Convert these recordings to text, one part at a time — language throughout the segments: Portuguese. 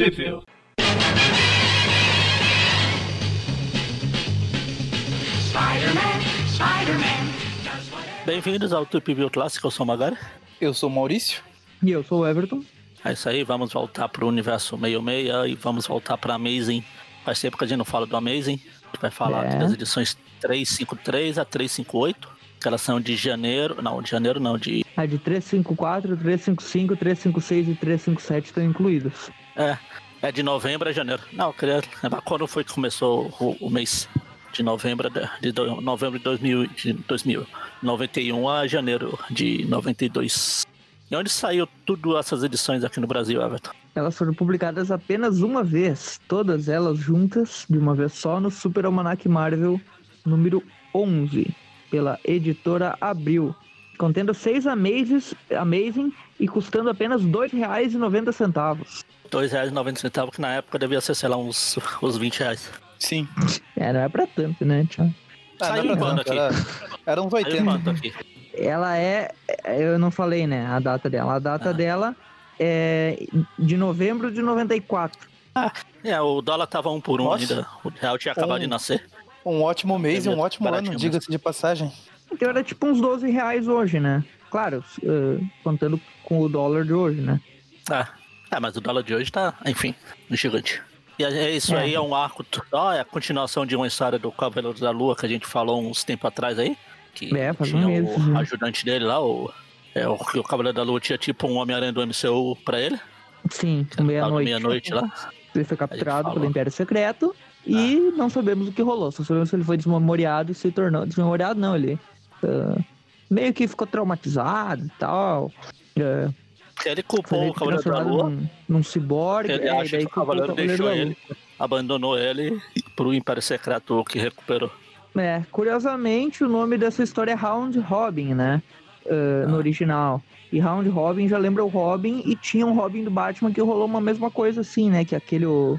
Sheffield. Bem-vindos ao Trip View Clássico, eu sou o Magari. Eu sou o Maurício. E eu sou o Everton. É isso aí, vamos voltar pro universo meio-meia e vamos voltar pra Amazing. Faz tempo que a gente não fala do Amazing. A gente vai falar É. das edições 353 a 358, que elas são de janeiro. Não, de janeiro não, de. A de 354, 355, 356 e 357 estão incluídos. É, é de novembro a janeiro. Não, queria lembrar quando foi que começou o, o mês. De novembro de, de novembro de 2000, de 2000, 91 a janeiro de 92. E onde saiu tudo essas edições aqui no Brasil, Everton? Elas foram publicadas apenas uma vez, todas elas juntas, de uma vez só, no Super Almanac Marvel número 11, pela editora Abril, contendo seis Amazes, Amazing e custando apenas R$ 2,90. R$ 2,90, que na época devia ser, sei lá, uns, uns 20 reais. Sim. É, não é pra tanto, né, tchau? Ah, Saiu é pra quando aqui? Era, era uns Aí 80. quanto aqui? Ela é. Eu não falei, né? A data dela. A data Ah. dela é de novembro de 94. É, o dólar tava um por um Nossa. ainda. O real tinha acabado Um. de nascer. Um ótimo mês e um ótimo ano, diga-se de passagem. Então era tipo uns 12 reais hoje, né? Claro, eh, contando com o dólar de hoje, né? É. é, mas o dólar de hoje tá, enfim, gigante. E é isso É. aí é um arco. Ó, é a continuação de uma história do Cavaleiro da Lua que a gente falou uns tempo atrás aí. Que É, tinha um mês, o né? ajudante dele lá, o. É, o, que o Cavaleiro da Lua tinha tipo um Homem-Aranha do MCU pra ele. Sim, meia-noite. meia-noite lá. Ele foi capturado pelo Império Secreto e não sabemos o que rolou. Só sabemos que ele foi desmemoriado e se tornou. Desmemoriado não, ele. Ah, meio que ficou traumatizado e tal. eh, Ele culpou o Cavaleiro da Lua. num, num ciborgue. Ele é, acha que o Cavaleiro deixou Lua. ele, abandonou ele pro Império Secreto que recuperou. É, curiosamente, o nome dessa história é Round Robin, né? Uh, No original. E Round Robin já lembra o Robin e tinha um Robin do Batman que rolou uma mesma coisa assim, né? Que aquele, o,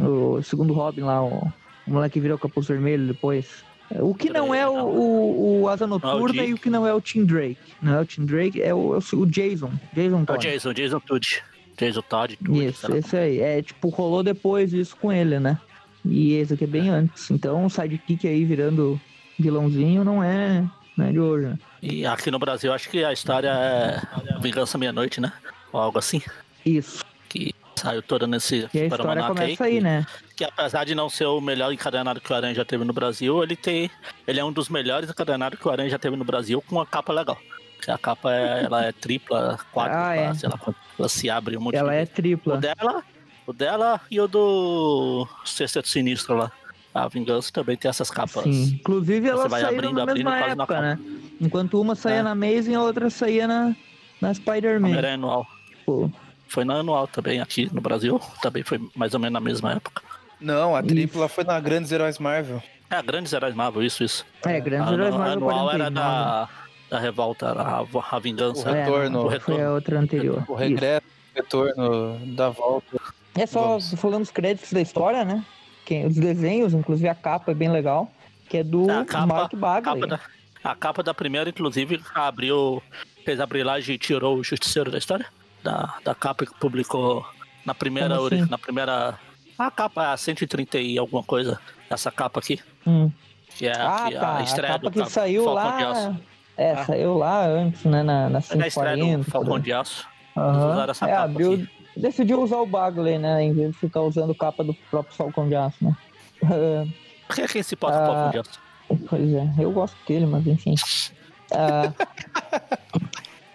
o segundo Robin lá, o, o moleque que virou capuz vermelho depois. O que não é o, o, o Asa Noturna Dick. e o que não é o Tim Drake. Não é o Tim Drake, é o, é o, o Jason. Jason É o Todd. Jason, Jason Todd. Jason Todd, Todd, Isso, esse aí. É, tipo, rolou depois isso com ele, né? E esse aqui é bem antes. Então, o sidekick aí virando vilãozinho não é, não é de hoje, né? E aqui no Brasil, acho que a história é Vingança Meia-Noite, né? Ou algo assim. Isso. Que saiu toda nesse E a história começa aí, né? Que apesar de não ser o melhor encadenado que o Aranha já teve no Brasil, ele tem. Ele é um dos melhores encadenados que o Aranha já teve no Brasil com uma capa legal. Porque a capa é, ela é tripla, quadra, Ah, é. sei lá, ela se abre um monte Ela de é O tripla. dela, o dela e o do Sexteto Sinistro lá. A Vingança também tem essas capas. Sim. Inclusive, Você elas vai saíram abrindo, na abrindo, mesma na época, capa. né? Enquanto uma saía É. na Amazing, a outra saía na, na Spider-Man. Homem-Aranha anual. Pô, Foi na anual também aqui no Brasil. Também foi mais ou menos na mesma época. Não, a tripla foi na Grandes Heróis Marvel. É, Grandes Heróis Marvel, isso, isso. É, A Grandes Heróis a Marvel anual era 49. da, da revolta, a, a vingança. O retorno. O Foi retorno. a outra anterior. O regresso, o retorno da volta. É só Vamos. falando os créditos da história, né? Que, os desenhos, inclusive a capa é bem legal. Que é do A capa- Mark A Bagley. capa, da, a capa da primeira, inclusive, abriu. Fez a brilhagem e tirou o Justiceiro da história. Da, da capa que publicou na primeira. Assim? Na primeira. A capa, a 130 e alguma coisa. Essa capa aqui. Hum. Que é Ah, que é tá. a A estreia capa do que saiu Falcão de Aço. lá. É, Ah. saiu lá antes, né? Na, na É a estreia do 540. Falcão por de Aço. usaram essa É, capa abriu. aqui. Decidiu usar o Bagley, né? Em vez de ficar usando capa do próprio Falcão de Aço, né? Ah, Quem é quem se pode Ah. Falcão de Aço? Pois é, eu gosto dele, mas enfim. Ah,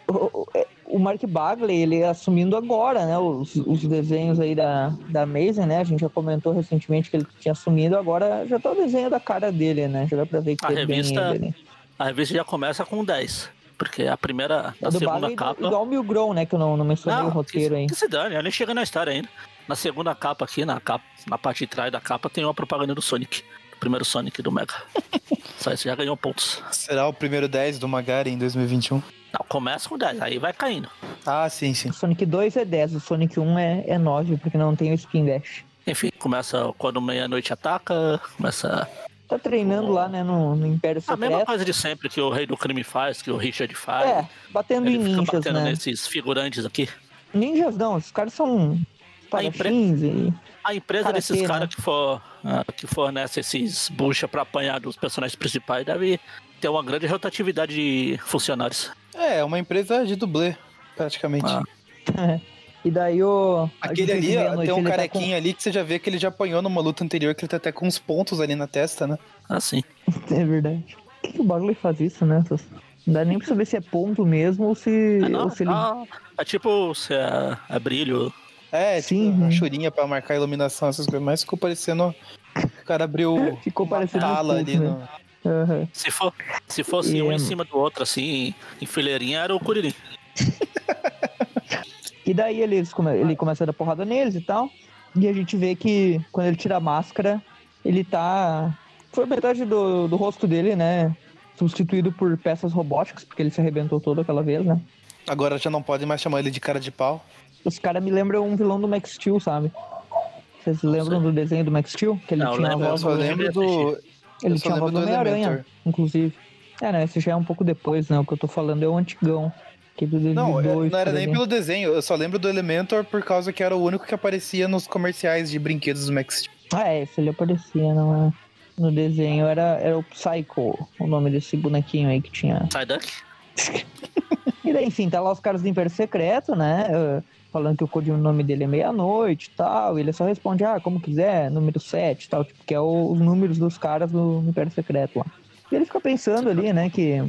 o, Mark Bagley, ele assumindo agora, né, os, os desenhos aí da, da Amazing, né, a gente já comentou recentemente que ele tinha assumido, agora já tá o desenho da cara dele, né, já dá pra ver que A bem revista- ele ali. A revista já começa com 10. Porque a primeira, É a do segunda Bagley capa. igual o Milgrom, né, que eu não, não mencionei o roteiro aí. que se dane, eu nem chega na história ainda. Na segunda capa aqui, na, capa, na parte de trás da capa, tem uma propaganda do Sonic. Do primeiro Sonic do Mega. Só isso já ganhou pontos. Será o primeiro 10 do Magari em 2021? Não, começa com 10, aí vai caindo. Ah, sim, sim. O Sonic 2 é 10, o Sonic 1 é, é 9, porque não tem o Spin Dash. Enfim, começa quando meia-noite ataca, começa Tá treinando lá, né, no, no Império a mesma Secreto. coisa de sempre que o Rei do Crime faz, que o Richard faz. É, batendo Ele em fica ninjas, batendo né? nesses figurantes aqui. Ninjas não, os caras são espadachins e... A empresa desses né? caras que, for, ah, que fornece esses bucha pra apanhar dos personagens principais deve ter uma grande rotatividade de funcionários. É, uma empresa de dublê, praticamente. Ah. E daí o... a Aquele ali, ó, noite, tem um ele tá carequinho ali que você já vê que ele já apanhou numa luta anterior, que ele tá até com uns pontos ali na testa, né? Assim. com- É verdade. Por que, que o Barley faz isso, né? Não dá nem pra saber se é ponto mesmo ou se, É, não, ou se ele... ah, é tipo se é, é brilho. É, Sim, tipo, uma né? churinha pra marcar a iluminação, essas coisas, mas ficou parecendo. O cara abriu Ficou uma parecendo um tala ponto, ali né? no. Aham. Se, for, se fosse E, um em hum, cima do outro, assim, em fileirinha, era o Kuririn. E daí come- ele começa a dar porrada neles e tal. E a gente vê que quando ele tira a máscara, ele tá. Foi metade do, do rosto dele, né? Substituído por peças robóticas, porque ele se arrebentou todo aquela vez, né? Agora já não pode mais chamar ele de cara de pau. Os caras me lembram um vilão do Max Steel, sabe? Vocês lembram do desenho do Max Steel? Que ele Não, tinha a lembro, Eu voz do... lembro do. Ele tinha voz do Homem-Aranha, inclusive. É, né? Esse já é um pouco depois, né? O que eu tô falando é o antigão. Que é do Não, 2002, não era nem pelo desenho, eu só lembro do Elementor por causa que era o único que aparecia nos comerciais de brinquedos do Max Steel. Ah, é, esse ele aparecia no, no desenho. Era, era o Psycho, o nome desse bonequinho aí que tinha. Psyduck. E daí, enfim, tá lá os caras do Império Secreto, né? Falando que o código nome dele é meia-noite e tal. E ele só responde, ah, como quiser, número 7 e tal. Tipo, que é o- os números dos caras do Império Secreto lá. E ele fica pensando ali, né, que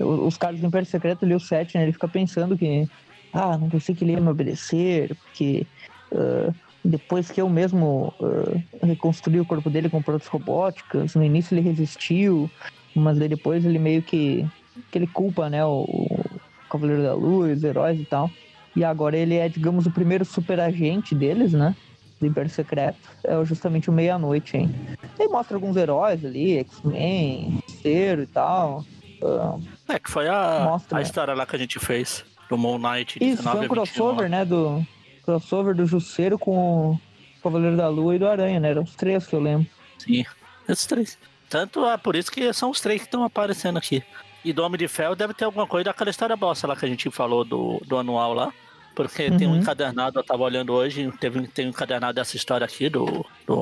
os caras do Império Secreto ali, o 7, né? Ele fica pensando que, ah, não pensei que ele me obedecer, porque ah, depois que eu mesmo ah, reconstruí o corpo dele com próteses robóticas, no início ele resistiu, mas depois ele meio que, que ele culpa, né, o, o Cavaleiro da Luz, heróis e tal. E agora ele é, digamos, o primeiro super agente deles, né? Do Império Secreto. É justamente o Meia-Noite, hein? Aí mostra alguns heróis ali, X-Men, Cero e tal. Ah, É, que foi a, Mostra, a história lá que a gente fez. Do Moon Knight. Isso, foi 19 um a 21 crossover, né? Do crossover do Jusceiro com o Cavaleiro da Lua e do Aranha, né? Eram os três que eu lembro. Sim, esses três. Tanto é por isso que são os três que estão aparecendo aqui. E do Homem de Ferro deve ter alguma coisa daquela história bosta lá que a gente falou do, do anual lá. Porque tem um Uhum. encadernado, eu tava olhando hoje, teve, tem um encadernado dessa história aqui do, do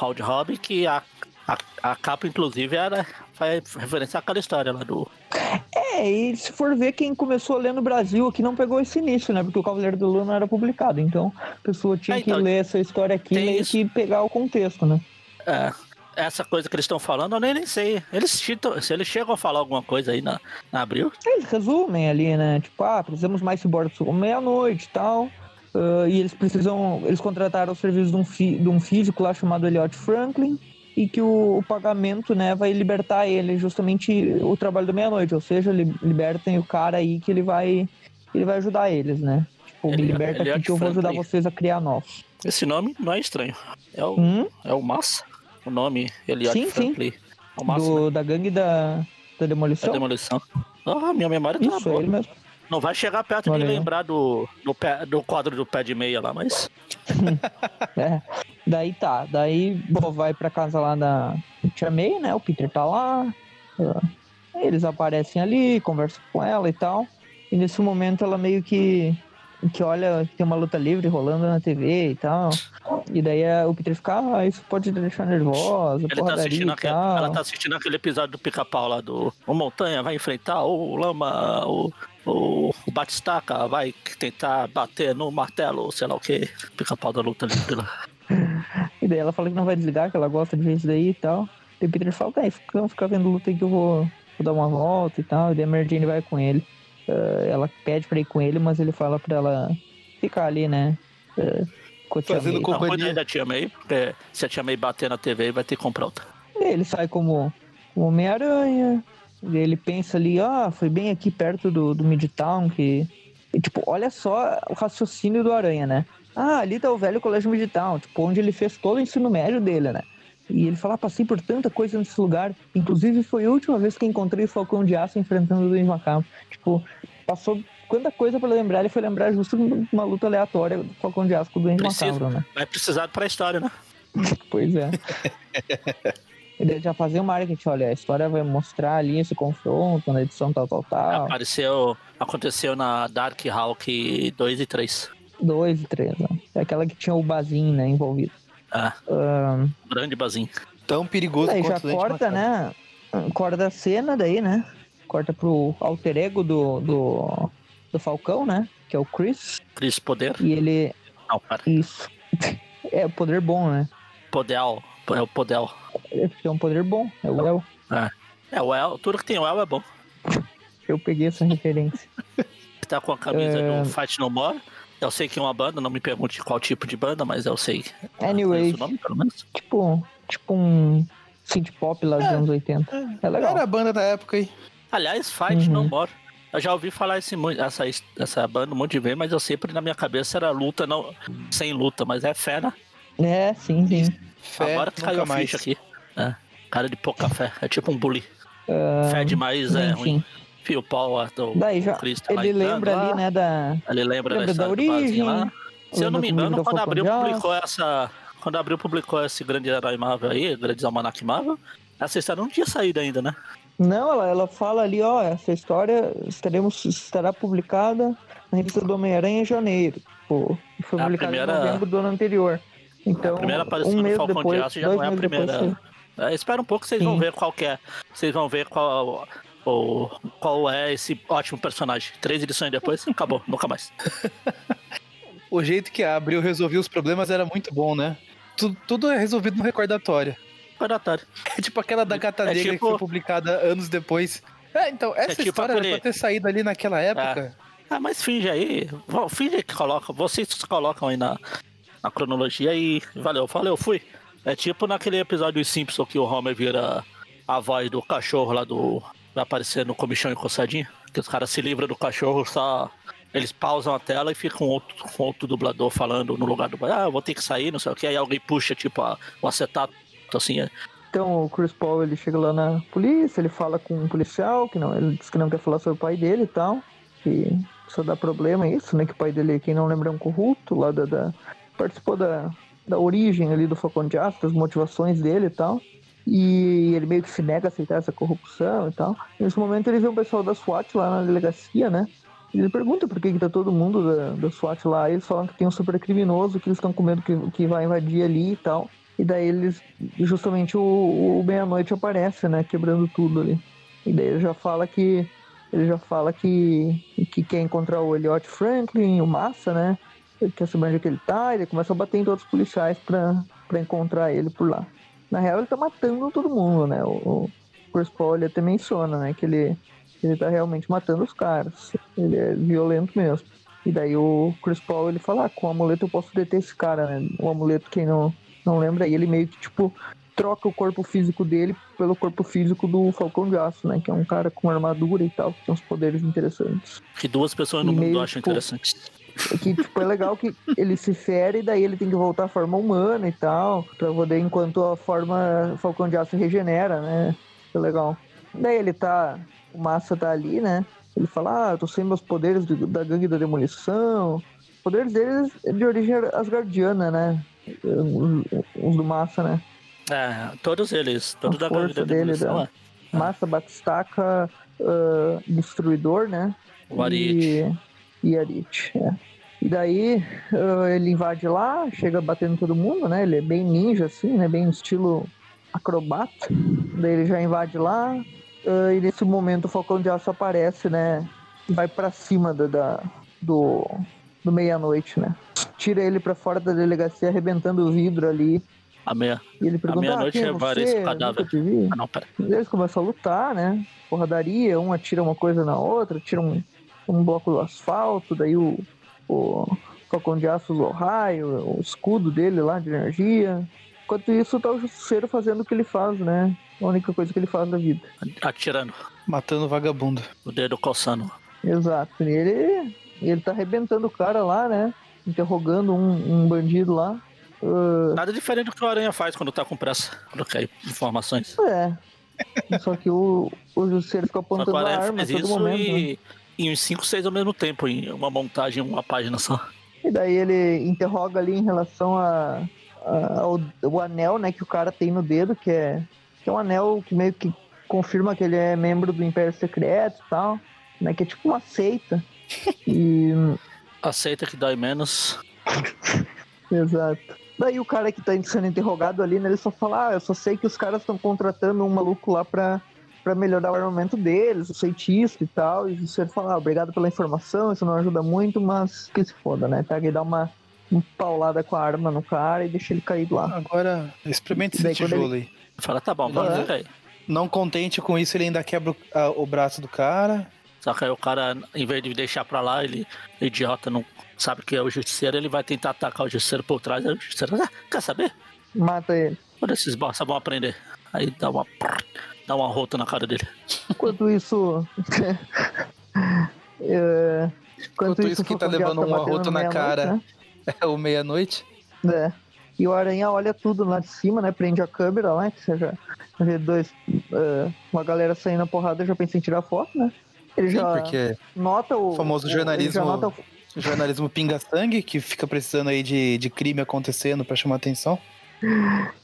Howard Robin, que a, a, a capa, inclusive, era, faz referência àquela história lá do. É, e se for ver quem começou a ler no Brasil aqui não pegou esse início, né? Porque o Cavaleiro da Lua não era publicado. Então a pessoa tinha É, então, que ler essa história aqui que pegar o contexto, né? É, essa coisa que eles estão falando, eu nem, nem sei. Eles se eles chegam a falar alguma coisa aí na, na abril, Eles resumem ali, né? Tipo, ah, precisamos mais ciborgues meia-noite e tal. Ah, e eles precisam. Eles contrataram o serviço de um, fi- de um físico lá chamado Elliot Franklin. E que o, o pagamento, né, vai libertar ele, justamente o trabalho da meia-noite. Ou seja, li- libertem o cara aí que ele vai. Ele vai ajudar eles, né? Tipo, me Eli- liberta aqui que eu vou ajudar Franklin. vocês a criar novos. esse nome não é estranho. É o, Hum? é o Massa? O nome Elliot Sim, sim. Franklin. É o Massa, né? do, da gangue da, da demolição. demolição. Ah, minha memória tá Isso, boa. ele mesmo. Não vai chegar perto Olha de lembrar do, do, pé, do quadro do pé de meia lá, mas. É. Daí tá, daí bom, vai pra casa lá da Tia May, né? O Peter tá lá. Eles aparecem ali, conversam com ela e tal. E nesse momento ela meio que, que olha que tem uma luta livre rolando na TV e tal. E daí é, o Peter fica, ah, isso pode deixar nervosa, Ele tá assistindo aquele, ela tá assistindo aquele episódio do pica-pau lá do. O Montanha vai enfrentar o Lama, o. O, o Batistaca vai tentar bater no martelo, sei lá o que. Pica-pau da luta livre lá. E daí ela fala que não vai desligar, que ela gosta de ver isso daí e tal. E o Peter fala, tá, fica, fica vendo luta aí que eu vou, vou dar uma volta e tal. E daí a Mary Jane vai com ele. Ah, ela pede pra ir com ele, mas ele fala pra ela ficar ali, né? ah, com a tia Fazendo May. Companhia. da tia May, porque se a tia May bater na TV, vai ter que comprar outra. Ele sai como, como Homem-Aranha. E ele pensa ali, ah, foi bem aqui perto do, do Midtown que. E, tipo, olha só o raciocínio do Aranha, né? Ah, ali tá o velho colégio Midtown, tipo, onde ele fez todo o ensino médio dele, né? E ele fala, ah, passei por tanta coisa nesse lugar. Inclusive, foi a última vez que encontrei o Falcão de Aço enfrentando o Duende Macabro. Tipo, passou quanta coisa pra lembrar. Ele foi lembrar justo uma luta aleatória do Falcão de Aço com o Duende Precisa. Macabro, né? Vai precisar pra história, né? Pois é. Ele já fazia o marketing, olha, a história vai mostrar ali esse confronto na edição tal, tal, tal. Apareceu. Aconteceu na Dark Hawk 2 e 3. Dois e três, né? É aquela que tinha o Bazin, né, envolvido. Ah, Ahn, grande bazinho. Tão perigoso daí já quanto Dente corta, né? Corta a cena daí, né? Corta pro alter ego do, do, do Falcão, né? Que é o Chris. Cris Poder. E ele. Não, cara. Isso. É o poder bom, né? Podel. É o Podel. É um poder bom. É o El. É, o El. Tudo que tem o El é bom. Eu peguei essa referência. Tá com a camisa É. do Fight No More. Eu sei que é uma banda, não me pergunte qual tipo de banda, mas eu sei. Anyway. Nome, pelo menos. tipo, tipo um synth pop lá dos anos 80. É legal. Era a banda da época aí. Aliás, Fight Uhum. No More. Eu já ouvi falar esse, essa, essa banda um monte de vezes, mas eu sempre na minha cabeça era luta, não, sem luta, mas é fé, né? É, sim, sim. Fé, Agora que caiu a ficha aqui. É. Cara de pouca fé. É tipo um bully. Ah, Fé demais é enfim. ruim. Pau é do Daí já, Cristo ele lembra lá. ali, né, da... Ele lembra, Lembra da da do origem, lá. Se eu não me engano, do quando abriu publicou essa. Quando abriu publicou esse grande herói Marvel aí, Grandes Almanac Marvel, essa história não tinha saído ainda, né? Não, ela, ela fala ali, ó, essa história estaremos, estará publicada na revista do Homem-Aranha em janeiro. Pô, foi A publicada primeira- em novembro do ano anterior. Então, a primeira aparição um do mês Falcão depois, de Aço já não é a depois primeira. saiu. É, espera um pouco vocês vão Sim. ver qual que é. Vocês vão ver qual, o, qual é esse ótimo personagem. Três edições depois, acabou, nunca mais. O jeito que a Abril resolvia os problemas era muito bom, né? Tudo, tudo é resolvido no recordatório. Recordatório. É tipo aquela da Gata É Negra que tipo- foi publicada anos depois. É, então, essa tipo história era aquele- pra ter saído ali naquela época. Ah, mas finge aí. Finge que colocam. Vocês colocam aí na, na cronologia e valeu. Valeu, fui. É tipo naquele episódio dos Simpsons que o Homer vira a voz do cachorro lá do. Vai aparecer no comichão encostadinho. Que os caras se livram do cachorro, só. Eles pausam a tela e ficam outro, com outro dublador falando no lugar do. Ah, eu vou ter que sair, não sei o que. Aí alguém puxa, tipo, a, o acetato, assim. é. Então o Chris Paul ele chega lá na polícia, ele fala com um policial, que não, ele diz que não quer falar sobre o pai dele e tal, que só dá problema isso, né? Que o pai dele, quem não lembra, é um corrupto lá da. da- participou da, da origem ali do Falcão de Aço, das motivações dele e tal. E ele meio que se nega a aceitar essa corrupção e tal. Nesse momento ele vê um pessoal da SWAT lá na delegacia, né? E ele pergunta por que, que tá todo mundo da, da SWAT lá. E eles falam que tem um super criminoso que eles estão com medo que, que vai invadir ali e tal. E daí eles, justamente o, o meia-noite aparece, né? Quebrando tudo ali. E daí ele já fala que. Ele já fala que, que quer encontrar o Elliot Franklin, o Massa, né? Ele quer saber onde é que ele tá, ele começa a bater em todos os policiais pra, pra encontrar ele por lá. Na real, ele tá matando todo mundo, né? O, o Chris Paul ele até menciona, né? Que ele, ele tá realmente matando os caras. Ele é violento mesmo. E daí o Chris Paul ele fala, ah, com o amuleto eu posso deter esse cara, né? O amuleto, quem não, não lembra, aí ele meio que, tipo, troca o corpo físico dele pelo corpo físico do Falcão de Aço, né? Que é um cara com armadura e tal, que tem uns poderes interessantes. Que duas pessoas no E mundo meio, acham tipo, interessante. Que, tipo, é legal que ele se fere e daí ele tem que voltar à forma humana e tal, pra poder, enquanto a forma Falcão de Aço regenera, né? É legal. Daí ele tá, o Massa tá ali, né? Ele fala, ah, eu tô sem meus poderes de- da gangue da demolição. Os poderes deles é de origem asgardiana, né? Os, do Massa, né? É, todos eles, todos da gangue da demolição, da- é. Massa, Batistaca, ah, Destruidor, né? O Ariete. E, e Ariete, é. E daí ah, ele invade lá, chega batendo todo mundo, né? Ele é bem ninja, assim, né? Bem estilo acrobata. Daí ele já invade lá. ah, e nesse momento o Falcão de Aço aparece, né? E vai pra cima da, da- do, do meia-noite, né? Tira ele pra fora da delegacia, arrebentando o vidro ali. A meia. E ele pergunta, ah, é é vários cadáveres. Ah, não, pera. Eles começam a lutar, né? Porradaria, um atira uma coisa na outra, tira um, um bloco do asfalto, daí o, o Falcão de Aço usa o raio, o escudo dele lá de energia. Enquanto isso, tá o Justiceiro fazendo o que ele faz, né? A única coisa que ele faz da vida. Atirando. Matando vagabundo. O dedo coçando. Exato. E ele, ele tá arrebentando o cara lá, né? Interrogando um, um bandido lá. Ah, Nada diferente do que o Aranha faz quando tá com pressa. Quando quer informações. é. Só que o, o Justiceiro fica apontando a arma a faz todo isso momento. né? E, e uns 5, 6 ao mesmo tempo, em uma montagem, uma página só. E daí ele interroga ali em relação a, a- ao o anel, né, que o cara tem no dedo, que é, que é um anel que meio que confirma que ele é membro do Império Secreto e tal, né, que é tipo uma seita. E Aceita que dói menos. Exato. Daí o cara que tá sendo interrogado ali, né, ele só fala, ah, eu só sei que os caras estão contratando um maluco lá pra, pra melhorar o armamento deles, o cientista e tal. E você fala, ah, obrigado pela informação, isso não ajuda muito, mas que se foda, né? Pega e dá uma, uma paulada com a arma no cara e deixa ele cair lá. Agora, experimente Daí esse quando tijolo aí. Fala, tá bom, vamos É. ver. Não contente com isso, ele ainda quebra o, a- o braço do cara. Só que aí o cara, em vez de deixar pra lá, ele, idiota, não sabe que é o justiceiro, ele vai tentar atacar o justiceiro por trás. Aí o justiceiro, ah, quer saber? Mata ele. Olha esses bosta, vão aprender. Aí dá uma. Dá uma rota na cara dele. Enquanto isso. é, Enquanto isso, quem tá o levando um batendo arroto na cara. né? É o meia-noite. É. E o Aranha olha tudo lá de cima, né? Prende a câmera lá, que você já vê dois, é, uma galera saindo na porrada, já pensa em tirar foto, né? Ele Sim, já nota o. famoso o- jornalismo- nota o- jornalismo pinga-sangue, que fica precisando aí de, de crime acontecendo pra chamar atenção.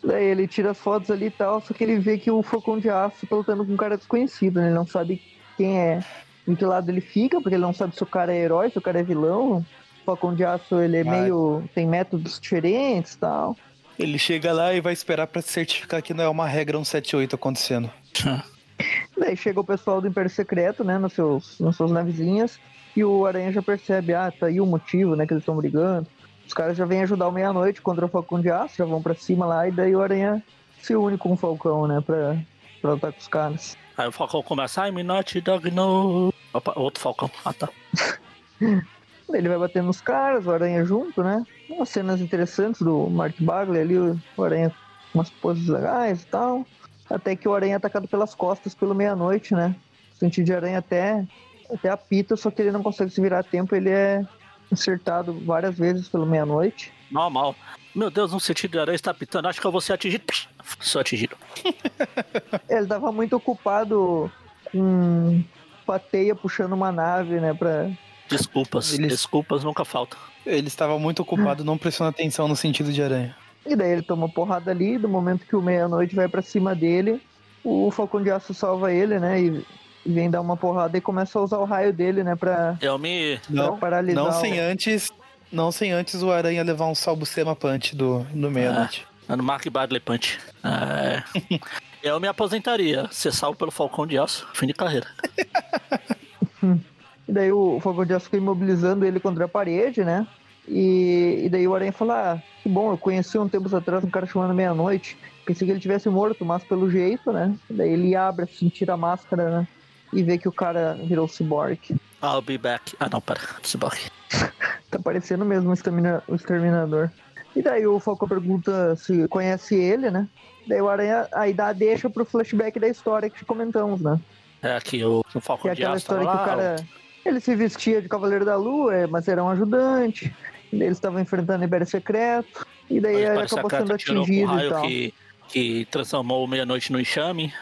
Daí ele tira as fotos ali e tal, só que ele vê que o Falcão de Aço tá lutando com um cara desconhecido, né? Ele não sabe quem é, em que lado ele fica, porque ele não sabe se o cara é herói, se o cara é vilão. O Falcão de Aço, ele é Vai. meio... tem métodos diferentes e tal. Ele chega lá e vai esperar pra se certificar que não é uma regra 178 acontecendo. Daí chega o pessoal do Império Secreto, né, nos seus, nas suas navezinhas, e o Aranha já percebe, ah, tá aí o motivo, né, que eles estão brigando. Os caras já vêm ajudar o Meia-Noite contra o Falcão de Aço, já vão pra cima lá, e daí o Aranha se une com o Falcão, né, pra, pra lutar com os caras. Aí o Falcão começa, I'm not dog no. Opa, outro Falcão. Ah, tá. Ele vai batendo nos caras, o Aranha junto, né? Umas cenas interessantes do Mark Bagley ali, o Aranha com umas poses legais e tal. Até que o Aranha é atacado pelas costas pelo meia-noite, né? O sentido de aranha até, até apita, só que ele não consegue se virar a tempo, ele é acertado várias vezes pelo meia-noite. Normal. Meu Deus, um sentido de aranha está pitando. Acho que eu vou ser atingido. Sou atingido. Ele tava muito ocupado com com a teia puxando uma nave, né? Pra... Desculpas. Eles- Desculpas nunca faltam. Ele estava muito ocupado não prestando atenção no sentido de aranha. E daí ele toma porrada ali, do momento que o meia-noite vai pra cima dele, o Falcão de Aço salva ele, né? E vem dar uma porrada e começa a usar o raio dele, né? Pra, Eu me. pra Não, paralisar. não o- sem antes. Não sem antes o aranha levar um salbucema punch do, do meia-noite. No Mark Bagley Punch. É. Eu me aposentaria. Ser salvo pelo Falcão de Aço. Fim de carreira. E daí o Falcão de Aço fica imobilizando ele contra a parede, né? E, e daí o Aranha fala: ah, que bom, eu conheci um tempos atrás um cara chamado Meia-Noite. Pensei que ele tivesse morto, mas pelo jeito, né? Daí ele abre assim, tira a máscara, né? E vê que o cara virou cyborg. I'll be back. Ah, não, pera. Cyborg. Tá parecendo mesmo o extermina- o exterminador. E daí o Falcão pergunta se conhece ele, né? Daí o Aranha aí dá deixa pro flashback da história que comentamos, né? É aqui o, o Que Falcão é de aquela história que o lá, cara. Ele se vestia de Cavaleiro da Lua, é, mas era um ajudante. E daí eles estavam enfrentando o Império Secreto. E daí ele acabou que sendo atingido e raio tal. que, que transformou meia-noite no enxame.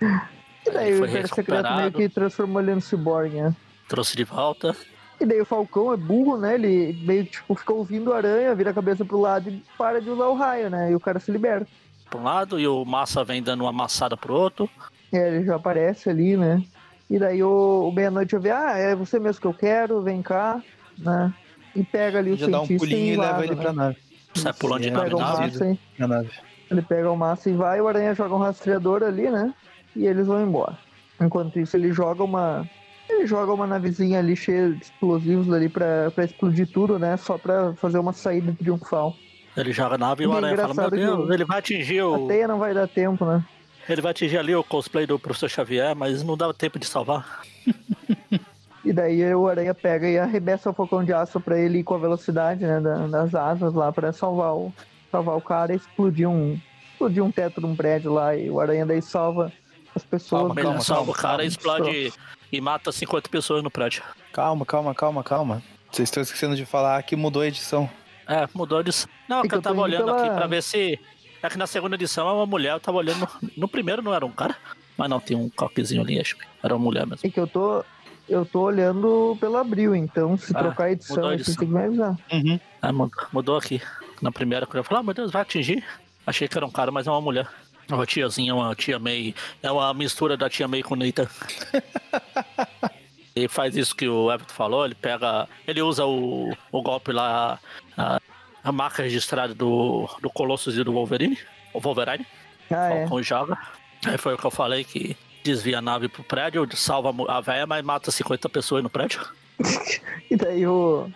E daí o Império Secreto meio que transformou ele no cyborg, né? Trouxe de volta. E daí o Falcão é burro, né? Ele meio que tipo, fica ouvindo a aranha, vira a cabeça pro lado e para de usar o raio, né? E o cara se liberta. Pra um lado e o Massa vem dando uma amassada pro outro. É, ele já aparece ali, né? E daí o, o meia-noite já vê, ah, é você mesmo que eu quero, vem cá, né? E pega ali o Já dá um cientista pulinho e vaza, leva ele né? pra nave. Sai pulando de nave massa nave. ele pega o massa e vai, o aranha joga um rastreador ali, né? E eles vão embora. Enquanto isso, ele joga uma. Ele joga uma navezinha ali cheia de explosivos ali pra, pra explodir tudo, né? Só pra fazer uma saída triunfal. Ele joga a nave e o Aranha fala, meu Deus, ele vai atingir A o. teia não vai dar tempo, né? Ele vai atingir ali o cosplay do professor Xavier, mas não dava tempo de salvar. E daí o aranha pega e arremessa o falcão de aço pra ele ir com a velocidade, né? da- das asas lá pra salvar o, salvar o cara e explodir um. Explodir um teto de um prédio lá. E o aranha daí salva as pessoas. Calma, Ele calma, salva o cara calma. e explode e mata 50 pessoas no prédio. Calma, calma, calma, calma. Vocês estão esquecendo de falar que mudou a edição. É, mudou de edição. Não, É que que eu tava olhando pela- aqui pra ver se. É que na segunda edição é uma mulher, eu tava olhando. No primeiro não era um cara, mas não, tem um coquezinho ali, acho que era uma mulher mesmo. É que eu tô. Eu tô olhando pelo abril, então se Ah, trocar a edição, a edição. têm que me avisar. Uhum. Ah, mudou, mudou aqui. Na primeira, quando eu falei, ah, meu Deus, vai atingir. Achei que era um cara, mas é uma mulher. É Uma tiazinha, uma tia May. É uma mistura da tia May com o Nathan. Ele faz isso que o Everton falou, ele pega. Ele usa o, o golpe lá. ah, a marca registrada do, do Colossus e do Wolverine. O Wolverine. Ah, é. Falcão joga. Aí foi o que eu falei que desvia a nave pro prédio, salva a véia, mas mata 50 pessoas no prédio. E daí o.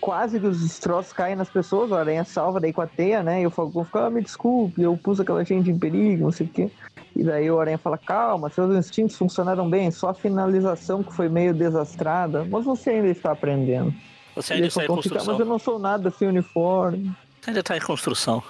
Quase que os destroços caem nas pessoas, a aranha salva daí com a teia, né? E o Falcão fica, ah, me desculpe, eu pus aquela gente em perigo, não sei o quê. E daí o Aranha fala, calma, seus instintos funcionaram bem, só a finalização que foi meio desastrada, mas você ainda está aprendendo. Você ainda está em Falcão fica, construção. mas eu não sou nada sem uniforme. Você ainda está em construção.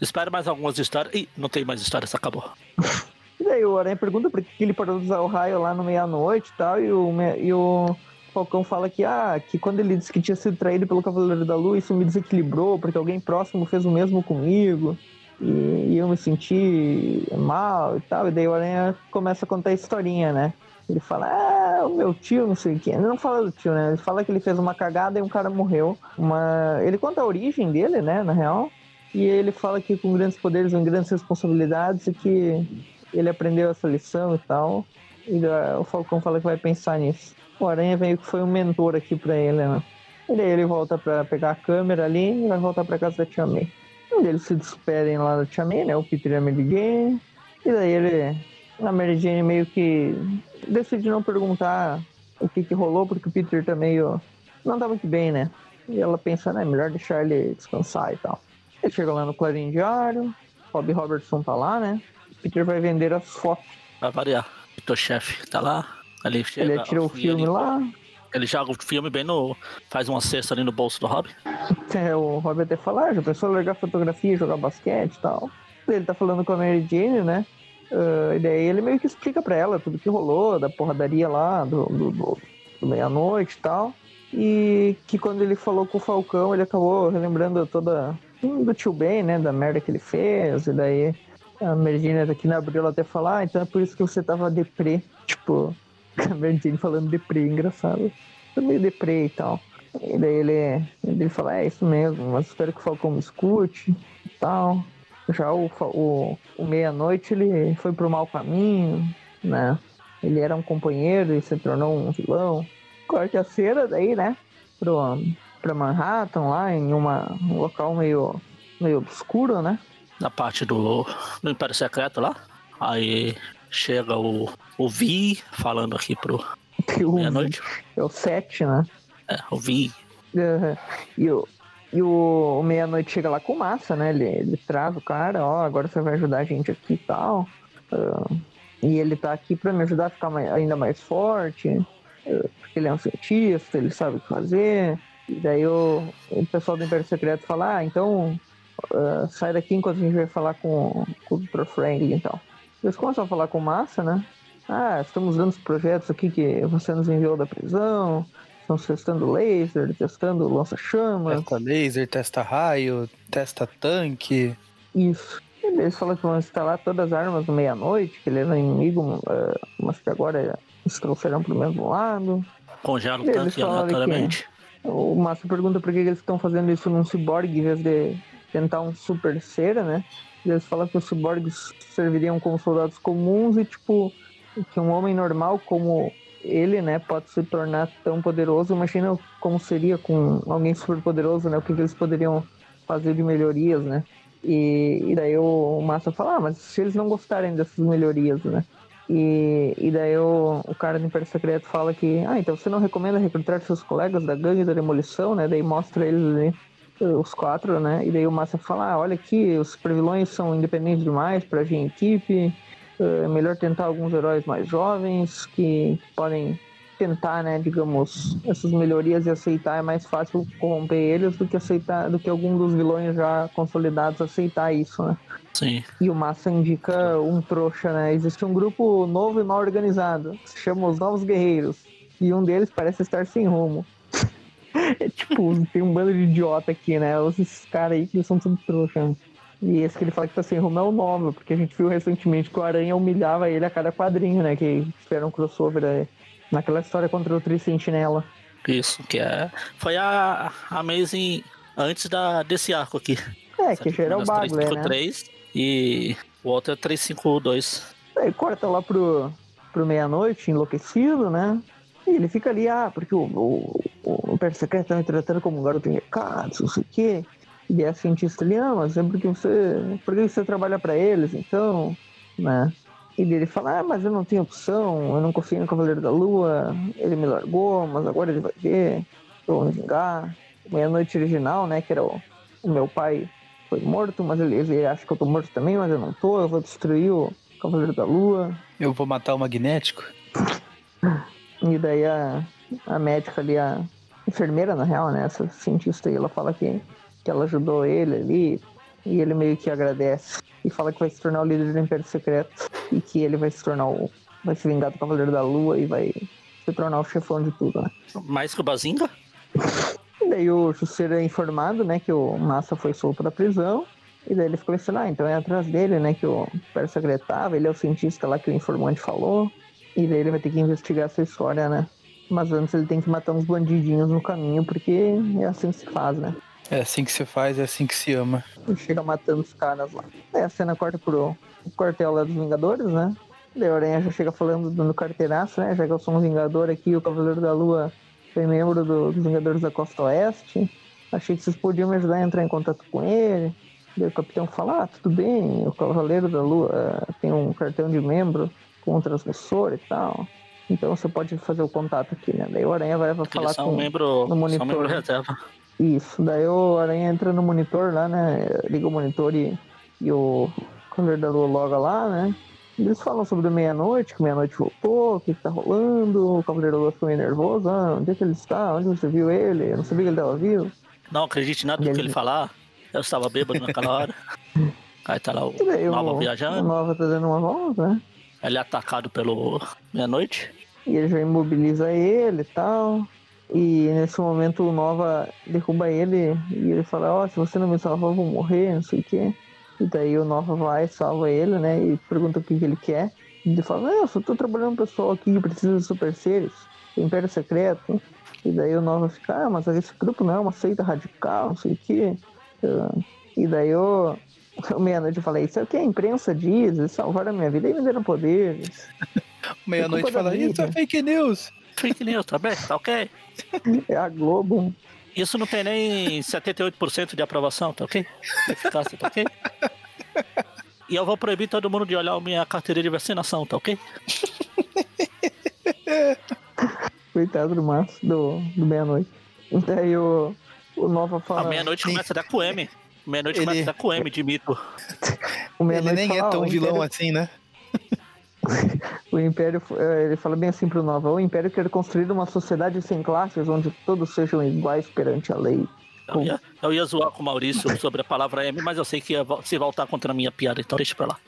Espera mais algumas histórias. Ih, não tem mais histórias, acabou. E daí o Aranha pergunta por que ele parou de usar o raio lá no meia-noite e tal, e o, e o Falcão fala que, ah, que quando ele disse que tinha sido traído pelo Cavaleiro da Lua, isso me desequilibrou, porque alguém próximo fez o mesmo comigo, e, e eu me senti mal e tal, e daí o Aranha começa a contar a historinha, né? Ele fala, ah, o meu tio, não sei o quê. Ele não fala do tio, né? Ele fala que ele fez uma cagada e um cara morreu. Uma... Ele conta a origem dele, né, na real. E ele fala que com grandes poderes vem grandes responsabilidades e que ele aprendeu essa lição e tal. E o Falcão fala que vai pensar nisso. O Aranha veio que foi um mentor aqui pra ele, né? E daí ele volta pra pegar a câmera ali e vai voltar pra casa da Tia May. Eles se despedem lá da Tia May, né? O Peter e a Mary Jane. E daí ele... A Mary Jane meio que decide não perguntar o que que rolou, porque o Peter tá meio... Não tá muito bem, né? E ela pensa, né? Melhor deixar ele descansar e tal. Ele chega lá no Clarim Diário, Rob Robertson tá lá, né? Peter vai vender as fotos. Vai variar. O chefe tá lá. Ele chega. Ele atira o filme ele, lá. Ele joga o filme bem no. Faz uma cesta ali no bolso do Rob. É, o Rob até fala, ah, já pensou em largar fotografia, jogar basquete e tal. Ele tá falando com a Mary Jane, né? Ah, e daí ele meio que explica pra ela tudo que rolou, da porradaria lá, do, do, do- do meia-noite e tal. E que quando ele falou com o Falcão, ele acabou relembrando toda hum, do tio Ben, né? Da merda que ele fez. E daí a Jane aqui na abril ela até fala, ah, então é por isso que você tava deprê. Tipo, Jane falando deprê, engraçado. Tô meio deprê e tal. E daí ele, ele fala, é isso mesmo, mas espero que o Falcão me escute e tal. Já o, o, o meia-noite ele foi pro mau caminho, né? Ele era um companheiro e se tornou um vilão. Corte a cena daí, né? Pro, pra Manhattan, lá em uma, um local meio, meio obscuro, né? Na parte do, do Império Secreto lá. Aí chega o, o Vi falando aqui pro meia-noite. é o 7, né? É, o Vi. Aham. E o, e o, o meia-noite chega lá com massa, né? Ele, ele traz o cara, ó, agora você vai ajudar a gente aqui e tal. Ah, e ele tá aqui pra me ajudar a ficar mai- ainda mais forte. ah, porque ele é um cientista, ele sabe o que fazer. E daí o, o pessoal do Império Secreto fala, ah, então ah, sai daqui enquanto a gente vai falar com, com o Dr. Franklin e tal. Eles começam a falar com massa, né? Ah, estamos dando os projetos aqui que você nos enviou da prisão. Estamos testando laser, testando lança-chamas. Testa laser, testa raio, testa tanque. Isso. E eles falam que vão instalar todas as armas no meia-noite, que ele era inimigo, mas que agora se trouxeram pro mesmo lado. Congela o Eles tanque aleatoriamente. O Massa pergunta por que eles estão fazendo isso num ciborgue em vez de tentar um super cera, né? E eles falam que os ciborgues serviriam como soldados comuns e, tipo, que um homem normal como ele, né, pode se tornar tão poderoso. Imagina como seria com alguém super poderoso, né? O que, que eles poderiam fazer de melhorias, né? E, e daí o, Massa fala, ah, mas se eles não gostarem dessas melhorias, né? E, e daí o, o cara do Império Secreto fala que, ah, então você não recomenda recrutar seus colegas da gangue da demolição, né? Daí mostra eles ali, os quatro, né? E daí o Massa fala, ah, olha aqui, os supervilões são independentes demais pra agir em equipe, eh, é melhor tentar alguns heróis mais jovens que podem tentar, né, digamos, essas melhorias e aceitar é mais fácil corromper eles do que aceitar, do que algum dos vilões já consolidados aceitar isso, né? Sim. E o Massa indica um trouxa, né? Existe um grupo novo e mal organizado, se chama os Novos Guerreiros. E um deles parece estar sem rumo. É tipo, tem um bando de idiota aqui, né? Esses caras aí que eles são tudo trouxa. né? E esse que ele fala que tá sem rumo é o novo, porque a gente viu recentemente que o Aranha humilhava ele a cada quadrinho, né? Que fizeram um crossover aí, naquela história contra o Tri Sentinela. Isso, que é. Foi a, Amazing antes da, desse arco aqui. É, que já era o Bagler, né? 353 e o outro é 352. Aí corta lá pro, pro meia-noite, enlouquecido, né? E ele fica ali, ah, porque o, o, o Secreto tá me tratando como um garoto recados, não sei o quê. E é cientista ali, ah, mas é porque você. Por que você trabalha para eles, então? Né? E ele fala, ah, mas eu não tenho opção, eu não confio no Cavaleiro da Lua, ele me largou, mas agora ele vai ver, eu vou me vingar. Meia-noite original, né, que era o, o, meu pai foi morto, mas ele, ele acha que eu tô morto também, mas eu não tô, eu vou destruir o Cavaleiro da Lua. Eu vou matar o Magnético. E daí a, a médica ali, a enfermeira, na real, né, essa cientista aí, ela fala que, que ela ajudou ele ali, e ele meio que agradece e fala que vai se tornar o líder do Império Secreto e que ele vai se tornar o. vai se vingar do Cavaleiro da Lua e vai se tornar o chefão de tudo, né? Mais que o Bazinga? E daí o Jusceiro é informado, né, que o Massa foi solto da prisão. E daí ele ficou pensando, ah, então é atrás dele, né, que o Império Secreto tava, ele é o cientista lá que o informante falou. E daí ele vai ter que investigar essa história, né? Mas antes ele tem que matar uns bandidinhos no caminho, porque é assim que se faz, né? É assim que se faz, é assim que se ama. E chega matando os caras lá. Aí a cena corta pro quartel lá dos Vingadores, né? Daí a Aranha já chega falando no carteiraço, né? Já que eu sou um Vingador aqui, o Cavaleiro da Lua foi membro do, dos Vingadores da Costa Oeste. Achei que vocês podiam me ajudar a entrar em contato com ele. Daí o capitão fala, ah, tudo bem, o Cavaleiro da Lua uh, tem um cartão de membro com um transmissor e tal. Então você pode fazer o contato aqui, né? Daí o Aranha vai, vai falar com membro, no monitor. São membro reserva. Isso, daí o Aranha entra no monitor lá, né? Liga o monitor e, e o coordenador loga lá, né? Eles falam sobre meia-noite, que meia-noite voltou, o que, que tá rolando, o Cavaleiro da Lua ficou meio nervoso, ah, onde é que ele está? Onde você viu ele? Eu não sabia que ele estava vivo. Não acredite nada do ele... que ele falar, eu estava bêbado naquela hora. Aí tá lá o daí, Nova o, viajando. O Nova tá dando uma volta, né? Ele é atacado pelo meia-noite. E ele já imobiliza ele e tal. E nesse momento o Nova derruba ele e ele fala, ó, oh, se você não me salvar, eu vou morrer, não sei o quê. E daí o Nova vai, salva ele, né? E pergunta o que, que ele quer. E ele fala, não, eu só tô trabalhando com pessoal aqui que precisa de super seres, Império Secreto. E daí o Nova fica, ah, mas esse grupo não é uma seita radical, não sei o quê. E daí o, o meia-noite eu falei, isso é o que a imprensa diz, eles salvaram a minha vida e me deram poderes. Meia-noite fala, isso é fake news. Fake news, tá bem? Tá ok? É a Globo. Isso não tem nem 78% de aprovação, tá ok? Eficácia, tá ok? E eu vou proibir todo mundo de olhar a minha carteira de vacinação, tá ok? Coitado do Márcio, do, do meia-noite. Daí o, o Nova fala. A meia-noite começa a dar com M. Meia-noite Ele... começa com M de mito. O Ele nem fala, é tão vilão assim, né? o Império, é, ele fala bem assim pro Nova, o Império quer construir uma sociedade sem classes onde todos sejam iguais perante a lei. Eu ia, eu ia zoar com o Maurício sobre a palavra M, mas eu sei que ia se voltar contra a minha piada, então deixa pra lá.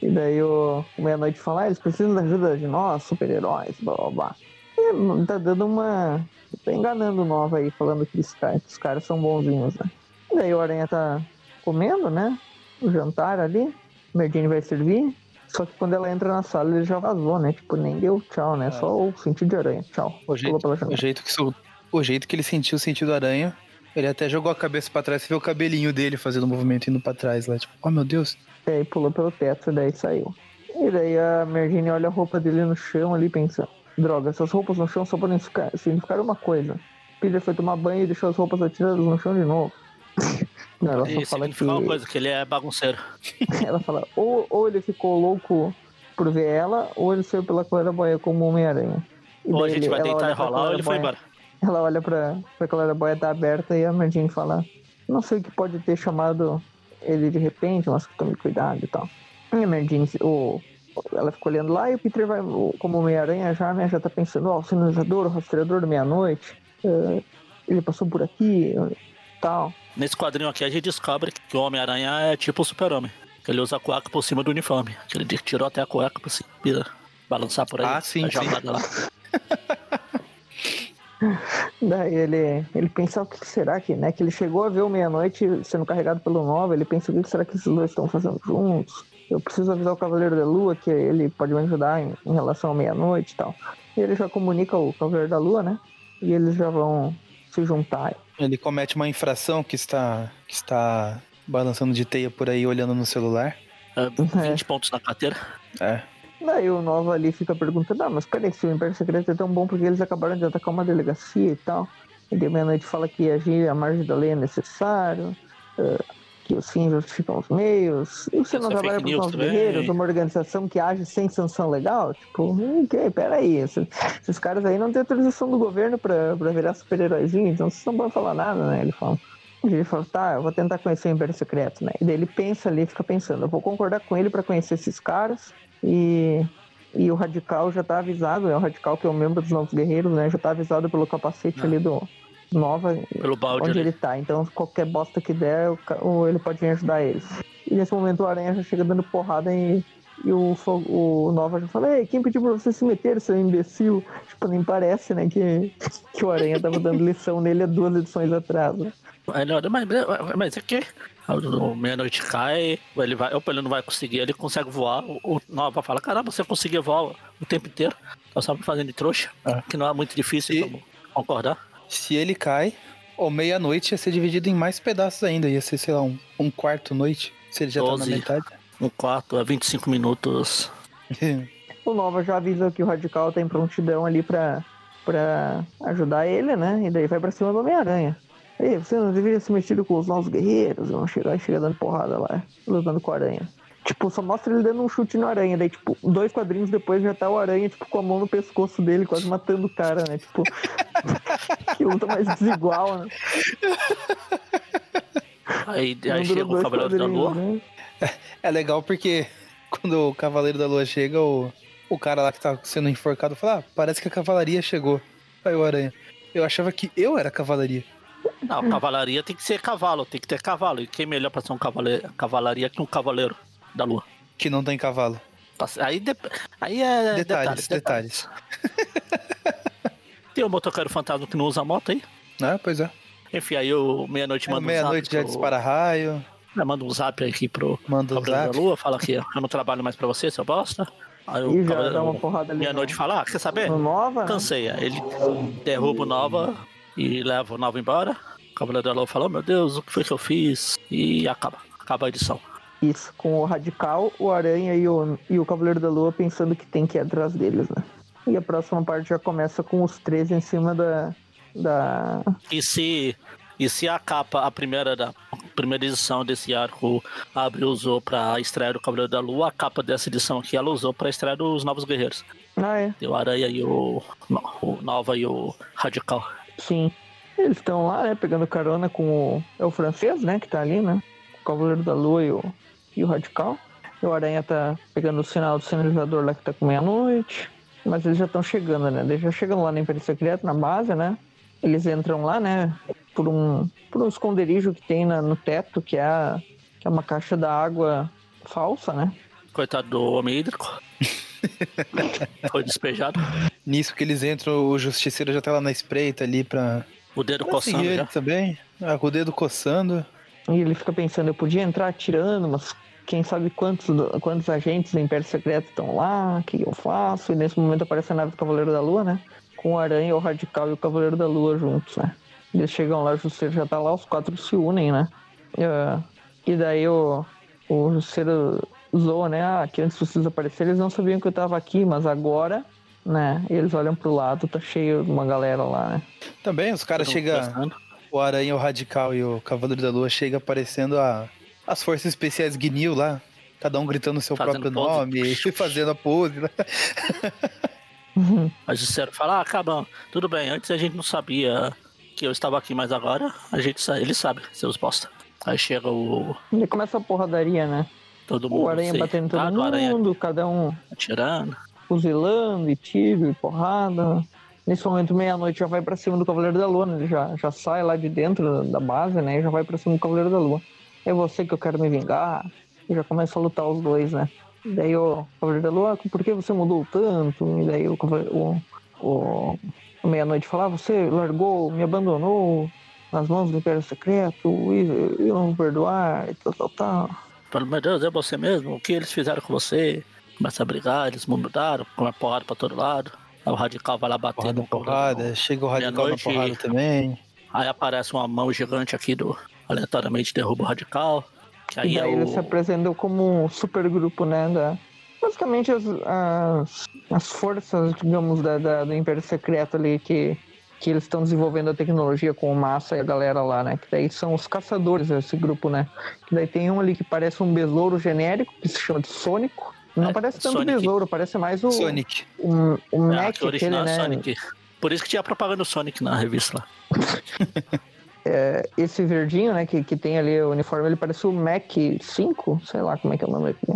e daí o, o Meia-Noite fala, ah, eles precisam da ajuda de nós, super-heróis, blá blá blá. E tá dando uma. tá enganando o Nova aí, falando que os caras, que os caras são bonzinhos, né? E daí o Aranha tá comendo, né? O jantar ali. Merdine vai servir. Só que quando ela entra na sala, ele já vazou, né? Tipo, nem deu tchau, né? É. Só o sentido de aranha. Tchau. O jeito, o jeito, que, o jeito que ele sentiu o sentido aranha, ele até jogou a cabeça pra trás. Você vê o cabelinho dele fazendo o um movimento indo pra trás lá. Tipo, oh meu Deus. E aí pulou pelo teto, daí saiu. E daí a Mergine olha a roupa dele no chão ali, pensando: droga, essas roupas no chão só podem significar uma coisa. Peter foi tomar banho e deixou as roupas atiradas no chão de novo. Não, ela só fala que... uma coisa, que ele é bagunceiro. ela fala, ou, ou ele ficou louco por ver ela, ou ele saiu pela claraboia como Homem-Aranha. Ou a gente vai deitar e rolar, ou ele foi embora. Ela olha pra, pra claraboia tá aberta e a Merdine fala, não sei o que pode ter chamado ele de repente, mas tome cuidado e tal. E a Merdine, o, ela ficou olhando lá e o Peter vai, como Homem-Aranha já, né, já tá pensando, ó, oh, o sinalizador, o rastreador da meia-noite, uh, ele passou por aqui, tal. Nesse quadrinho aqui a gente descobre que o Homem-Aranha é tipo o super-homem. Ele usa a cueca por cima do uniforme. Ele tirou até a cueca pra cima, balançar por aí. Ah, sim. sim. lá. Daí ele, ele pensa o que será que, né? Que ele chegou a ver o meia-noite sendo carregado pelo Nova. Ele pensa o que será que esses dois estão fazendo juntos. Eu preciso avisar o Cavaleiro da Lua que ele pode me ajudar em, em relação à meia-noite e tal. E ele já comunica o Cavaleiro da Lua, né? E eles já vão se juntar. Ele comete uma infração que está, que está balançando de teia por aí, olhando no celular. É, 20 é. pontos na carteira. É. Daí o Nova ali fica perguntando, ah, mas peraí, se o Império Secreto é tão bom porque eles acabaram de atacar uma delegacia e tal. E de meia-noite fala que agir à margem da lei é necessário, uh, que os fins justificam os meios. E você não é trabalha para os nossos guerreiros, uma organização que age sem sanção legal? Tipo, hum, ok, peraí. Esses, esses caras aí não têm autorização do governo pra virar super-heróizinho, então vocês não podem falar nada, né? Ele fala. Ele fala, tá, eu vou tentar conhecer o Império Secreto, né? E daí ele pensa ali, fica pensando, eu vou concordar com ele pra conhecer esses caras e, e o Radical já tá avisado, né? O Radical que é um membro dos Novos Guerreiros, né? Já tá avisado pelo capacete ali do Nova, Pelo balde onde ali. ele tá. Então qualquer bosta que der, o ele pode vir ajudar eles. E nesse momento o Aranha já chega dando porrada e, e o, o Nova já fala, ei, quem pediu pra você se meter, seu imbecil? Tipo, nem parece, né, que, que o Aranha tava dando lição nele há duas edições atrás. né? Aí ele olha, mas, mas é que o meia-noite cai, ele vai, opa, ele não vai conseguir, ele consegue voar. O, o Nova fala, caramba, você conseguia voar o tempo inteiro. Nós estamos fazendo de trouxa, Ah. que não é muito difícil, E- concordar. Se ele cai, ou meia-noite ia ser dividido em mais pedaços ainda. Ia ser, sei lá, um, um quarto noite. Se ele já tá Doze. na metade. Um quarto a 25 minutos. O Nova já avisa que o Radical tá em prontidão ali pra, pra ajudar ele, né? E daí vai pra cima do Homem-Aranha. Ei, você não deveria se metido com os novos guerreiros? Vão chegar e chega dando porrada lá, lutando com o Aranha. Tipo, só mostra ele dando um chute no Aranha. Daí, tipo, dois quadrinhos depois já tá o Aranha, tipo, com a mão no pescoço dele, quase matando o cara, né? Tipo, que luta mais desigual, né? Aí, aí chega o Cavaleiro da Lua. né? É legal porque quando o Cavaleiro da Lua chega, o, o cara lá que tá sendo enforcado fala: ah, parece que a cavalaria chegou. Aí o Aranha. Eu achava que eu era a cavalaria. Não, cavalaria tem que ser cavalo, tem que ter cavalo. E quem é melhor pra ser um cavaleiro, cavalaria que um Cavaleiro da Lua? Que não tem cavalo. Aí, dep- aí é detalhes, detalhes, detalhes. Tem o motoqueiro fantasma que não usa moto aí. Ah, pois é. Enfim, aí o meia-noite Aí manda um Meia-noite já pro- dispara raio, É, manda um zap aqui pro manda o Cavaleiro zap. da Lua, fala que eu não trabalho mais pra você, seu bosta. Aí já Cavaleiro- dá uma porrada ali. meia-noite no- fala, ah, quer saber? no Nova, né? Cansei. Aí Ele derruba o Nova e leva o Nova embora. O Cavaleiro da Lua fala, oh, meu Deus, o que foi que eu fiz? E acaba. Acaba a edição. Isso, com o Radical, o Aranha e o, e o Cavaleiro da Lua pensando que tem que ir atrás deles, né? E a próxima parte já começa com os três em cima da. da... E se, e se a capa, a primeira da primeira edição desse arco, a Abril usou pra estreia do Cavaleiro da Lua, a capa dessa edição aqui ela usou pra estreia dos Novos Guerreiros. Ah, é, Tem o Aranha e o, o Nova e o Radical. sim. Eles estão lá, né, pegando carona com o. É o francês, né, que tá ali, né? O Cavaleiro da Lua e o, e o Radical. E o Aranha tá pegando o sinal do sinalizador lá que tá com meia-noite. Mas eles já estão chegando, né? Eles já chegam lá no Império Secreto, na base, né? Eles entram lá, né? Por um, por um esconderijo que tem na- no teto, que é, a- que é uma caixa da água falsa, né? Coitado do Homem Hídrico. Foi despejado. Nisso que eles entram, o justiceiro já tá lá na espreita ali pra, O dedo pra coçando ele também. Ah, com o dedo coçando. E ele fica pensando, eu podia entrar atirando, mas quem sabe quantos, quantos agentes do Império Secreto estão lá, o que eu faço? E nesse momento aparece a nave do Cavaleiro da Lua, né? Com o Aranha, o Radical e o Cavaleiro da Lua juntos, né? Eles chegam lá, o Justiceiro já tá lá, os quatro se unem, né? E, ah, e daí o, o Justiceiro zoa, né? Ah, que antes vocês aparecerem, eles não sabiam que eu tava aqui, mas agora, né? Eles olham pro lado, tá cheio de uma galera lá, né? Também os caras chegam. O Aranha, o Radical e o Cavaleiro da Lua chega aparecendo a, as forças especiais Guinil lá. Cada um gritando o seu Fazendo próprio pose. nome e fazendo a pose. Né? Mas disseram, fala, ah, acabam. Tudo bem, antes a gente não sabia que eu estava aqui, mas agora a gente sabe, ele sabe, seus bosta. Aí chega o. E começa a porradaria, né? Todo mundo. O Aranha sei, batendo todo tá, Aranha mundo, cada um atirando. fuzilando e tiro e porrada. Nesse momento, meia-noite, já vai pra cima do Cavaleiro da Lua, né? Ele já, já sai lá de dentro da base, né? E já vai pra cima do Cavaleiro da Lua. É você que eu quero me vingar. E já começa a lutar os dois, né? E daí o Cavaleiro da Lua, por que você mudou tanto? E daí o, o, o, o meia-noite fala, ah, você largou, me abandonou nas mãos do Império Secreto, e eu não vou perdoar, e tal, tal, tal. Fala, meu Deus, é você mesmo? O que eles fizeram com você? Começa a brigar, eles mudaram, com uma porrada pra todo lado. Aí o radical vai lá bater Porrada, porrada. Chega o Radical na porrada também. Aí aparece uma mão gigante aqui do. Aleatoriamente derruba o radical. Que aí e é daí o. ele se apresentou como um super grupo, né? Da... basicamente as, as, as forças, digamos, da, da, do Império Secreto ali que, que eles estão desenvolvendo a tecnologia com o Massa e a galera lá, né? Que daí são os caçadores, esse grupo, né? Que daí tem um ali que parece um besouro genérico, que se chama de Sônico. Não É, parece tanto Sonic. besouro, parece mais o, Sonic. o, o É, Mac, que o original aquele, é né? Sonic. Por isso que tinha propaganda do Sonic na revista lá. É, esse verdinho, né, que, que tem ali o uniforme, ele parece o Mac 5, sei lá como é que é o nome aqui.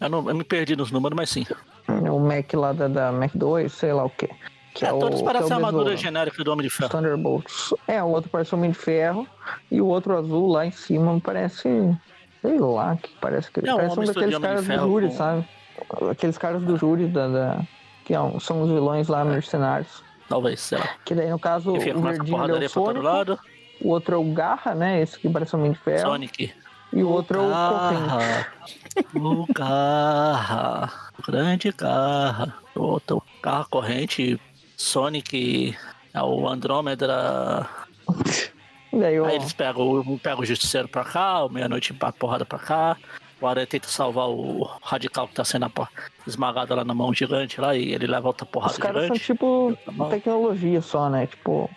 Eu, não, eu me perdi nos números, mas sim. O Mac lá da, da Mac 2, sei lá o quê. Que É, é, o, todos que parecem é a o armadura genérica do Homem de Ferro. Thunderbolts. É, o outro parece Homem de Ferro e o outro azul lá em cima parece. Sei lá, que parece que É, parece um daqueles caras do júri, com- sabe? Aqueles caras do júri da. da- que é são os vilões lá, mercenários. Talvez, sei lá. Que daí, no caso, fica o verdinho é o Sonic, lado. O outro é o Garra, né? Esse que parece Homem de Ferro. Sonic. E o outro é o Corrente. Garra. O Garra. O grande Garra. O outro Garra corrente. Sonic. É o Andrômeda. Daí. Aí eles pegam, um pega o Justiceiro pra cá, o Meia-Noite bate porrada pra cá. O Aranha tenta salvar o Radical que tá sendo esmagado lá na mão gigante lá e ele leva outra porrada Os caras são gigante. tipo Tá tecnologia só, né? Tipo,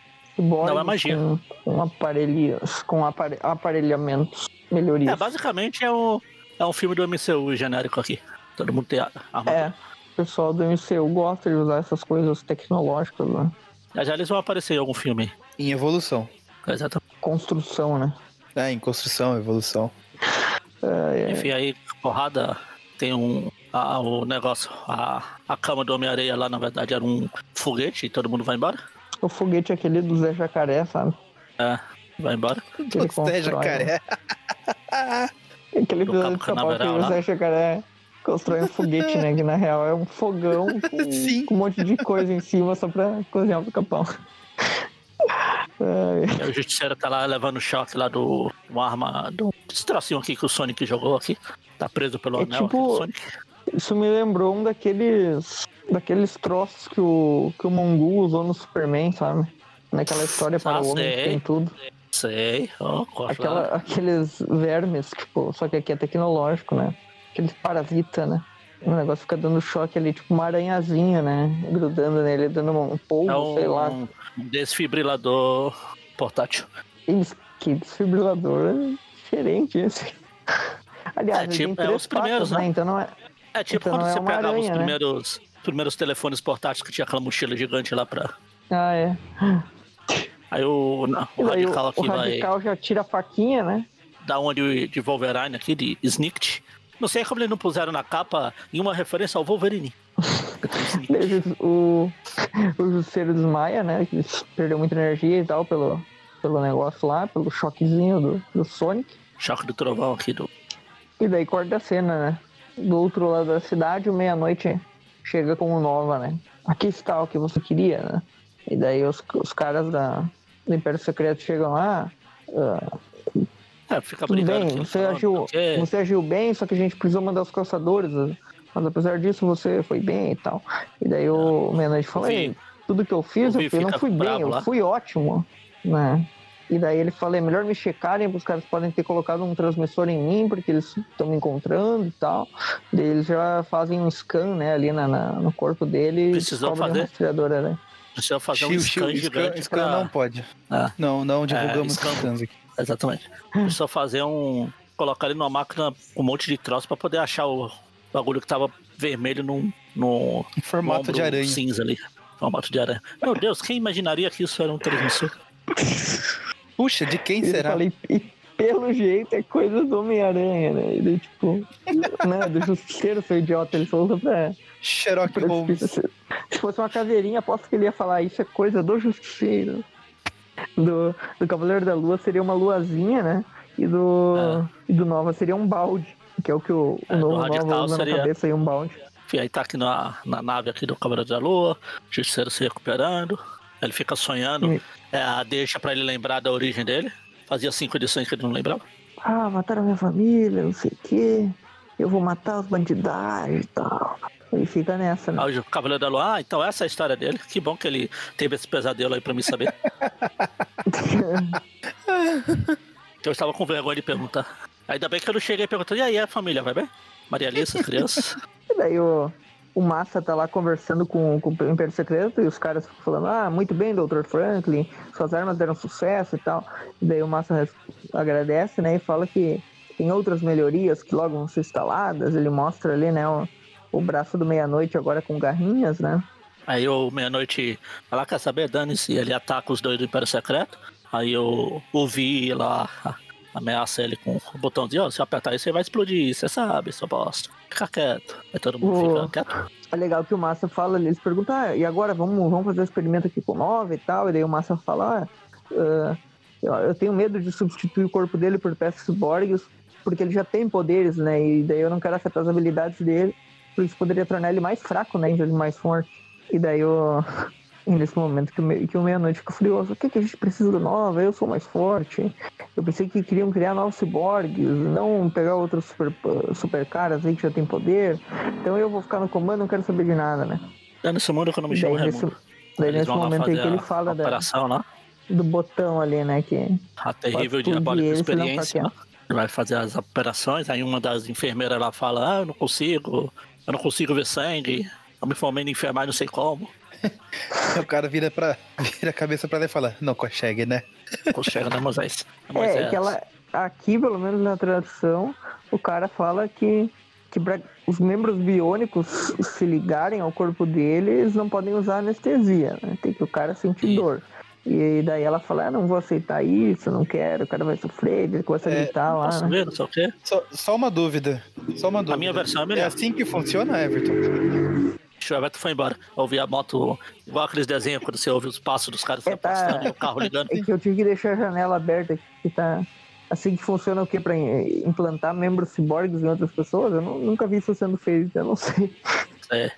cyborgs Não, é magia. Com, com aparelhos, com apare, aparelhamentos, melhorias. É, basicamente é um, é um filme do MCU genérico aqui. Todo mundo tem a armadura. É, o pessoal do MCU gosta de usar essas coisas tecnológicas, né? Já já eles vão aparecer em algum filme. Em evolução. Exatamente. Construção, né? É, em construção, evolução. É, é. Enfim, aí, porrada, tem um. a- o negócio, a, a cama do Homem-Areia lá, na verdade, era um foguete e todo mundo vai embora. O foguete é aquele do Zé Jacaré, sabe? É, vai embora. Que ele Putz, constrói, é jacaré. Aquele Do episódio Capão que o. Zé Jacaré constrói um foguete, né? Que na real é um fogão com, com um monte de coisa em cima só pra cozinhar pro Capão. É, o Justiceiro tá lá levando choque lá do. Uma arma. Do, esse trocinho aqui que o Sonic jogou aqui. Tá preso pelo É anel tipo- aqui do Sonic. Isso me lembrou um daqueles. Daqueles troços que o, que o Mongu usou no Superman, sabe? Naquela história para Ah, o homem que sei. tem tudo. Sei, ó, corta Aquela, aqueles vermes, tipo, só que aqui é tecnológico, né? Aqueles parasita, né? O negócio fica dando choque ali, tipo uma aranhazinha, né? Grudando nele, dando um polvo, É um, sei lá. um desfibrilador portátil. Ih, Que desfibrilador diferente esse. Aliás, É, tipo, é os primeiros, patas, né? Então não é. É tipo Então quando é você uma pegava os aranha, né? Primeiros, telefones portáteis que tinha aquela mochila gigante lá pra. Ah, é. Aí o, não, o radical o, aqui o vai radical já tira a faquinha, né? dar uma de, Wolverine aqui, de Snicked. Não sei como eles não puseram na capa em uma referência ao Wolverine. O, o Justiceiro desmaia, né? Que perdeu muita energia e tal pelo, pelo negócio lá, pelo choquezinho do, do Sonic. Choque do trovão aqui do. E daí corta a cena, né? Do outro lado da cidade, o meia-noite chega com o Nova, né? Aqui está o que você queria, né? E daí os, os caras da, do Império Secreto chegam lá. ah, É, fica tudo bem, aqui, você agiu, que é- você agiu bem, só que a gente precisou mandar os caçadores. Mas apesar disso, você foi bem e tal. E daí o O Vi- "Ei, tudo que eu fiz, eu, fui- não fui bem, bravo eu lá. fui ótimo, né? E daí ele fala, é melhor me checarem, porque os caras podem ter colocado um transmissor em mim, porque eles estão me encontrando e tal. Daí eles já fazem um scan, né, ali na, na- no corpo dele Precisam descobrem fazer. rastreadora, né? Precisa fazer um Chiu, scan chiu, gigante. scan, pra... scan não pode. Ah. Não, não divulgamos scan- scans aqui. Exatamente. Precisa fazer um. Colocar ele numa máquina com um monte de troço pra poder achar o bagulho que tava vermelho num. num Em formato ombro de aranha. cinza ali. Formato de aranha. Meu Deus, quem imaginaria que isso era um transmissor? Puxa, de quem E eu será? falei, e pelo jeito é coisa do Homem-Aranha, né? Ele, tipo, né, do justiceiro, seu idiota, ele falou pra, Sherlock pra Holmes. se, se fosse uma caveirinha, aposto que ele ia falar, isso é coisa do justiceiro. Do, do Cavaleiro da Lua seria uma luazinha, né? E do, e do Nova seria um balde, que é o que o, o É, novo Nova usa seria- na cabeça aí, um balde. Enfim, aí tá aqui na, na nave aqui do Cavaleiro da Lua, o Justiceiro se recuperando. Ele fica sonhando. E- É, deixa pra ele lembrar da origem dele. Fazia cinco edições que ele não lembrava. Ah, mataram a minha família, não sei o quê. Eu vou matar os bandidagens e tal. Ele fica nessa, né? O Cavaleiro da Lua, ah, então essa é a história dele. Que bom que ele teve esse pesadelo aí pra mim saber. eu estava com vergonha de perguntar. Ainda bem que eu não cheguei perguntando, e aí, a família, vai bem? Maria Alice, as crianças? E daí o, o Massa tá lá conversando com, com o Império Secreto e os caras falando, ah, muito bem, Dr. Franklin, suas armas deram sucesso e tal. E daí o Massa agradece, né, e fala que tem outras melhorias que logo vão ser instaladas. Ele mostra ali, né, o, o braço do meia-noite agora com garrinhas, né? Aí o meia-noite fala, quer saber, dane-se, ele ataca os dois do Império Secreto. Aí eu ouvi lá ameaça ele com o botãozinho, ó, se apertar aí você vai explodir, você sabe, sua bosta. Fica quieto. Aí todo mundo fica quieto. É legal que o Massa fala, eles perguntam, ah, e agora vamos, vamos fazer o um experimento aqui com nova e tal, e daí o Massa fala, ah, uh, eu, eu, tenho medo de substituir o corpo dele por peças ciborgues, porque ele já tem poderes, né, e daí eu não quero afetar as habilidades dele, porque isso poderia tornar ele mais fraco, né, em vez de mais forte. E daí o... nesse momento que o, que o meia-noite fica furioso. O que, que a gente precisa de nova? Eu sou mais forte. Eu pensei que queriam criar novos ciborgues, não pegar outros super, super caras aí que já tem poder. Então eu vou ficar no comando, não quero saber de nada, né? É nesse mundo que eu não me chamo daí, nesse, daí nesse momento aí que ele fala da, operação, né? do botão ali, né? Que a terrível diabólica experiência, né? Vai fazer as operações, aí uma das enfermeiras lá fala, ah, eu não consigo, eu não consigo ver sangue, eu me formei no enfermagem não sei como. o cara vira, pra, vira a cabeça pra ele e fala, não consegue, né? Consegue, né, Moisés? É, é que ela, aqui, pelo menos na tradução, o cara fala que, que pra os membros biônicos se ligarem ao corpo dele, eles não podem usar anestesia, né? Tem que o cara sentir e... dor. E daí ela fala, ah, não vou aceitar isso, não quero, o cara vai sofrer, ele começa a é, gritar lá. Né? Só, só, só uma dúvida. Só uma dúvida. A minha versão é melhor. É assim que funciona, Everton? O foi embora. Ouvi a moto, igual aqueles desenhos, quando você ouve os passos dos caras é, tá... o carro ligando. É que eu tive que deixar a janela aberta aqui, que tá. Assim que funciona o que? Pra implantar membros ciborgues em outras pessoas? Eu não, nunca vi isso sendo feito, eu não sei. É.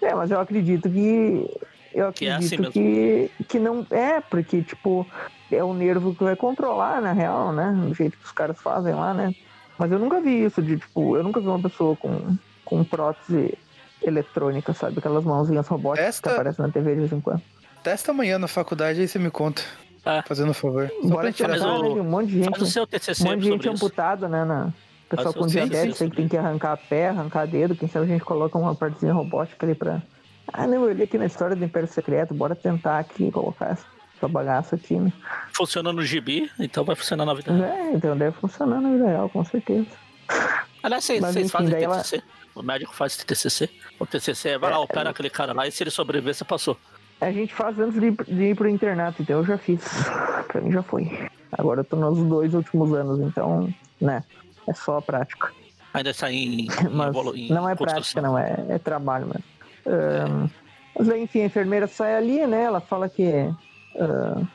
É, mas eu acredito que. Eu acredito que, é assim que, que não. É, porque, tipo, é o nervo que vai controlar, na real, né? Do jeito que os caras fazem lá, né? Mas eu nunca vi isso de, tipo, eu nunca vi uma pessoa com, com prótese eletrônica, sabe? Aquelas mãozinhas robóticas Testa... que aparecem na TV de vez em quando. Testa amanhã na faculdade aí você me conta. É. Fazendo um favor. Só Bora tirar o... um monte de gente. o seu TCC um monte de gente amputada, né? Na... Pessoal com diabetes aí que tem que arrancar pé, arrancar dedo. Quem sabe a gente coloca uma partezinha robótica ali pra. Ah, não, eu li aqui na história do Império Secreto. Bora tentar aqui colocar essa, essa bagaça aqui, né? Funciona no gibi, então vai funcionar na vida real. É, então deve funcionar na vida real, com certeza. Aliás, vocês, vocês fazem TCC? Ela... O médico faz TCC. O TCC vai é, lá, opera é... aquele cara lá e se ele sobreviver, você passou. A gente faz antes de, de ir pro internato, então eu já fiz. Pra mim já foi. Agora eu tô nos dois últimos anos, então, né? É só a prática. Ainda está em. Mas em, não é prática, não, é, é trabalho mesmo. Um, mas enfim, a enfermeira sai ali, né? Ela fala que. Uh,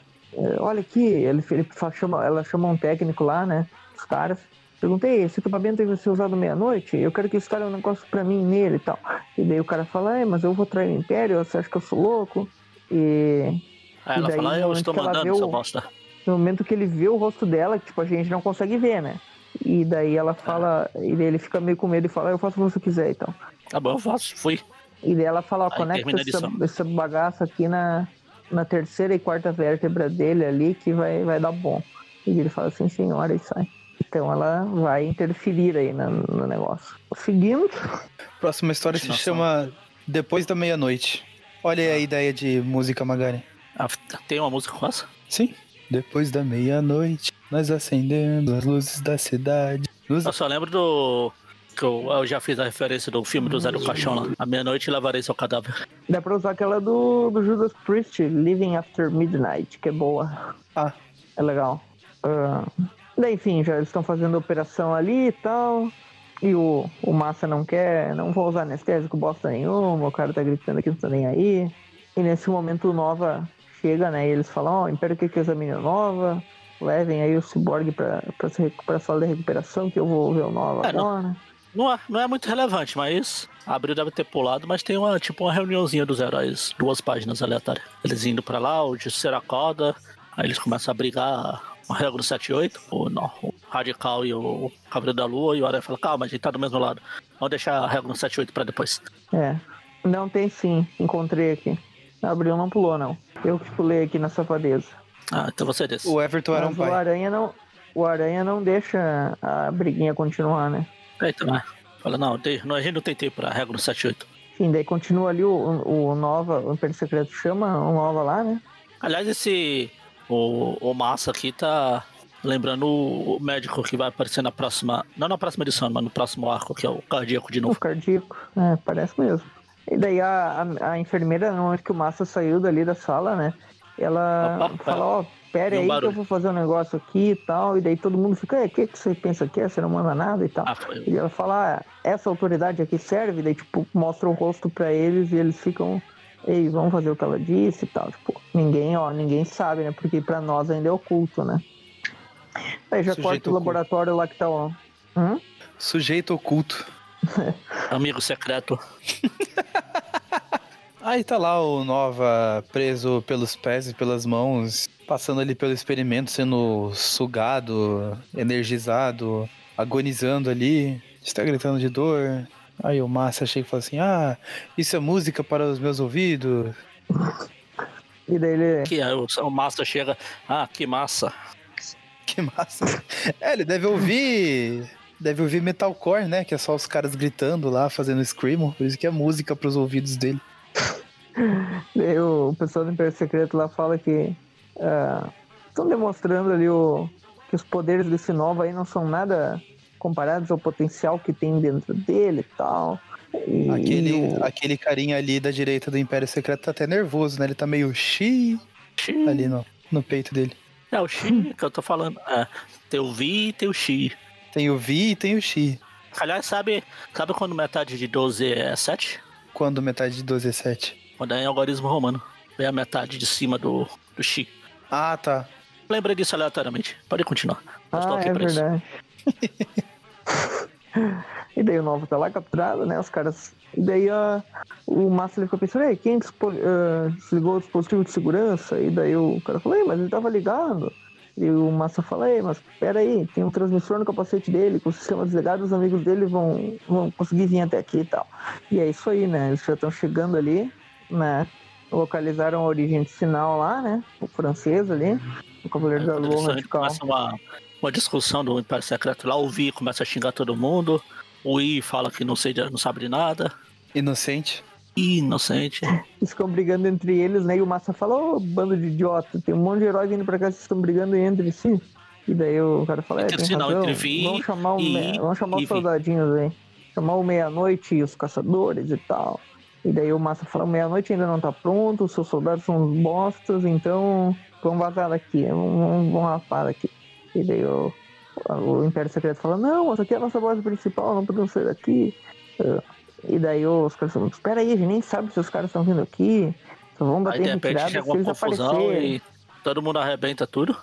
olha aqui, ele, ele fala, chama, ela chama um técnico lá, né? Os caras. Perguntei, esse equipamento vai ser usado meia-noite? Eu quero que instale um negócio pra mim nele e tal. E daí o cara fala, é, mas eu vou trair o Império, você acha que eu sou louco? E... Aí ela e daí, fala, eu estou mandando, seu bosta. No momento que ele vê o rosto dela, que tipo, a gente não consegue ver, né? E daí ela fala, é. e daí ele fica meio com medo e fala, eu faço o que você quiser e tal. Tá bom, eu faço, fui. E daí ela fala, ó, conecta essa, essa bagaça aqui na, na terceira e quarta vértebra dele ali que vai, vai dar bom. E ele fala assim, senhora, e sai. Então ela vai interferir aí no, no negócio. Seguindo. Próxima história se chama Depois da Meia-Noite. Olha aí a ideia de música, Magari. Ah, tem uma música com essa? Sim. Depois da meia-noite, nós acendendo as luzes da cidade. Luz... Eu só lembro do. Que eu, eu, já fiz a referência do filme do Zé do Caixão lá. A meia-noite levarei seu cadáver. Dá pra usar aquela do, do Judas Priest, Living After Midnight, que é boa. Ah. É legal. Uh, Daí, enfim, já eles estão fazendo operação ali e tal. E o, o Massa não quer, não vou usar anestésico bosta nenhuma, o cara tá gritando aqui, não tá nem aí. E nesse momento o Nova chega, né? E eles falam, ó, oh, Império quer que examine a Nova, levem aí o Cyborg pra, pra, pra sala de recuperação, que eu vou ver o Nova é, agora. Não, não, é, não é muito relevante, mas Abril deve ter pulado, mas tem uma tipo uma reuniãozinha dos heróis, duas páginas aleatórias. Eles indo pra lá, o Justiceiro acorda, aí eles começam a brigar o Regra 78, o, não, o Radical e o Cavaleiro da Lua, e o Aranha fala, calma, a gente tá do mesmo lado. Vamos deixar a Regra 78 pra depois. É. Não tem sim, encontrei aqui. Abriu não pulou, não. Eu que pulei aqui na safadeza. Ah, então você é desse. O Everton era um pai. O Aranha não, o Aranha não deixa a briguinha continuar, né? É, então, é. Fala, não, a gente não tem tempo pra regra no 78. Enfim, daí continua ali o, o Nova, o Império Secreto chama o Nova lá, né? Aliás, esse. O, o Massa aqui tá lembrando o médico que vai aparecer na próxima. Não na próxima edição, mas no próximo arco, que é o cardíaco de O novo. cardíaco, é, parece mesmo. E daí a, a, a enfermeira, no momento que o Massa saiu dali da sala, né? Ela Opa, fala, ó, pera Deu um aí que eu vou fazer um negócio aqui e tal. E daí todo mundo fica, é, o que, que você pensa que é? Você não manda nada e tal. Ah. E ela fala, ah, essa autoridade aqui serve, daí, tipo, mostra o rosto pra eles e eles ficam, ei, vamos fazer o que ela disse e tal. Tipo, ninguém, ó, ninguém sabe, né? Porque pra nós ainda é oculto, né? Aí já Sujeito corta o oculto. laboratório lá que tá, ó. Hum? Sujeito oculto. Amigo secreto. Aí tá lá o Nova preso pelos pés e pelas mãos, passando ali pelo experimento, sendo sugado, energizado, agonizando ali, está gritando de dor. Aí o Massa chega e fala assim: Ah, isso é música para os meus ouvidos. E daí ele. Que o, o Massa chega. Ah, que massa. Que massa. É, ele deve ouvir. Deve ouvir metalcore, né? Que é só os caras gritando lá, fazendo screamo. Por isso que é música pros ouvidos dele. Daí o pessoal do Império Secreto lá fala que estão demonstrando ali o, que os poderes desse Nova aí não são nada comparados ao potencial que tem dentro dele e tal. E Aquele, aquele carinha ali da direita do Império Secreto tá até nervoso, né? Ele tá meio chi Xi. ali no, no peito dele. É o Xi que eu tô falando. É, tem o Vi e tem o Xi. Tem o Vi e tem o Xi. Aliás, sabe, sabe quando metade de 12 é 7? Quando metade de 12 é 7. Quando é em algarismo romano. Vem a metade de cima do, do Xi. Ah, tá. Lembrei disso aleatoriamente. Pode continuar. Eu Ah, é verdade. e daí o Nova tá lá capturado, né? Os caras. E daí o Massa ele fica pensando, Ei, quem dispo- ah, desligou o dispositivo de segurança? E daí o cara falou, Ei, mas ele tava ligado. E o Massa fala, Ei, mas peraí, tem um transmissor no capacete dele, com o sistema desligado, os amigos dele vão, vão conseguir vir até aqui e tal. E é isso aí, né? Eles já estão chegando ali, né? Localizaram a origem de sinal lá, né? O francês ali, o Cavaleiro da Lua Radical. Começa uma, uma discussão do Império Secreto lá. O Vi começa a xingar todo mundo. O I fala que não, sei, não sabe de nada. Inocente. Inocente. Eles ficam brigando entre eles, né? E o Massa fala, ô, bando de idiota, tem um monte de heróis vindo pra cá, vocês estão brigando entre si. E daí o cara fala, é, tem si não, razão, entre Vi vamos chamar, o e- me- vamos chamar os Vi." soldadinhos aí. Chamar o meia-noite e os caçadores e tal. E daí o Massa fala, meia-noite ainda não tá pronto, os seus soldados são bostas, então vamos vazar daqui, vamos, vamos, vamos rapar daqui. E daí o, o Império Secreto fala, não, essa aqui é a nossa base principal, não podemos sair daqui. Ah, E daí os caras falam, espera aí, a gente nem sabe se os caras estão vindo aqui. Só vamos Aí bater de em repente chega uma confusão aparecerem. e todo mundo arrebenta tudo.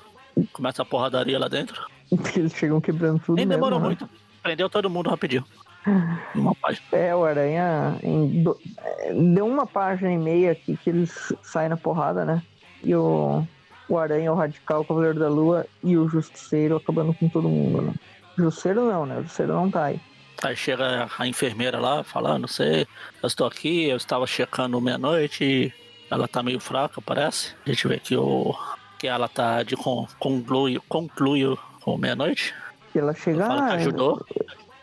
Começa a porradaria lá dentro. Eles chegam quebrando tudo Nem mesmo, demorou né? muito. Prendeu todo mundo rapidinho. Uma página. É, o Aranha do- é, deu uma página e meia aqui que eles saem na porrada, né? E o, o Aranha, o Radical, o Cavaleiro da Lua e o Justiceiro acabando com todo mundo, né? Justiceiro não, né? O Justiceiro não tá aí. Aí chega a enfermeira lá, falando, não sei, eu estou aqui, eu estava checando meia-noite e ela tá meio fraca, parece. A gente vê que, o, que ela tá de con, conclui, conclui com meia-noite. E ela chega, Fala que ah, ajudou,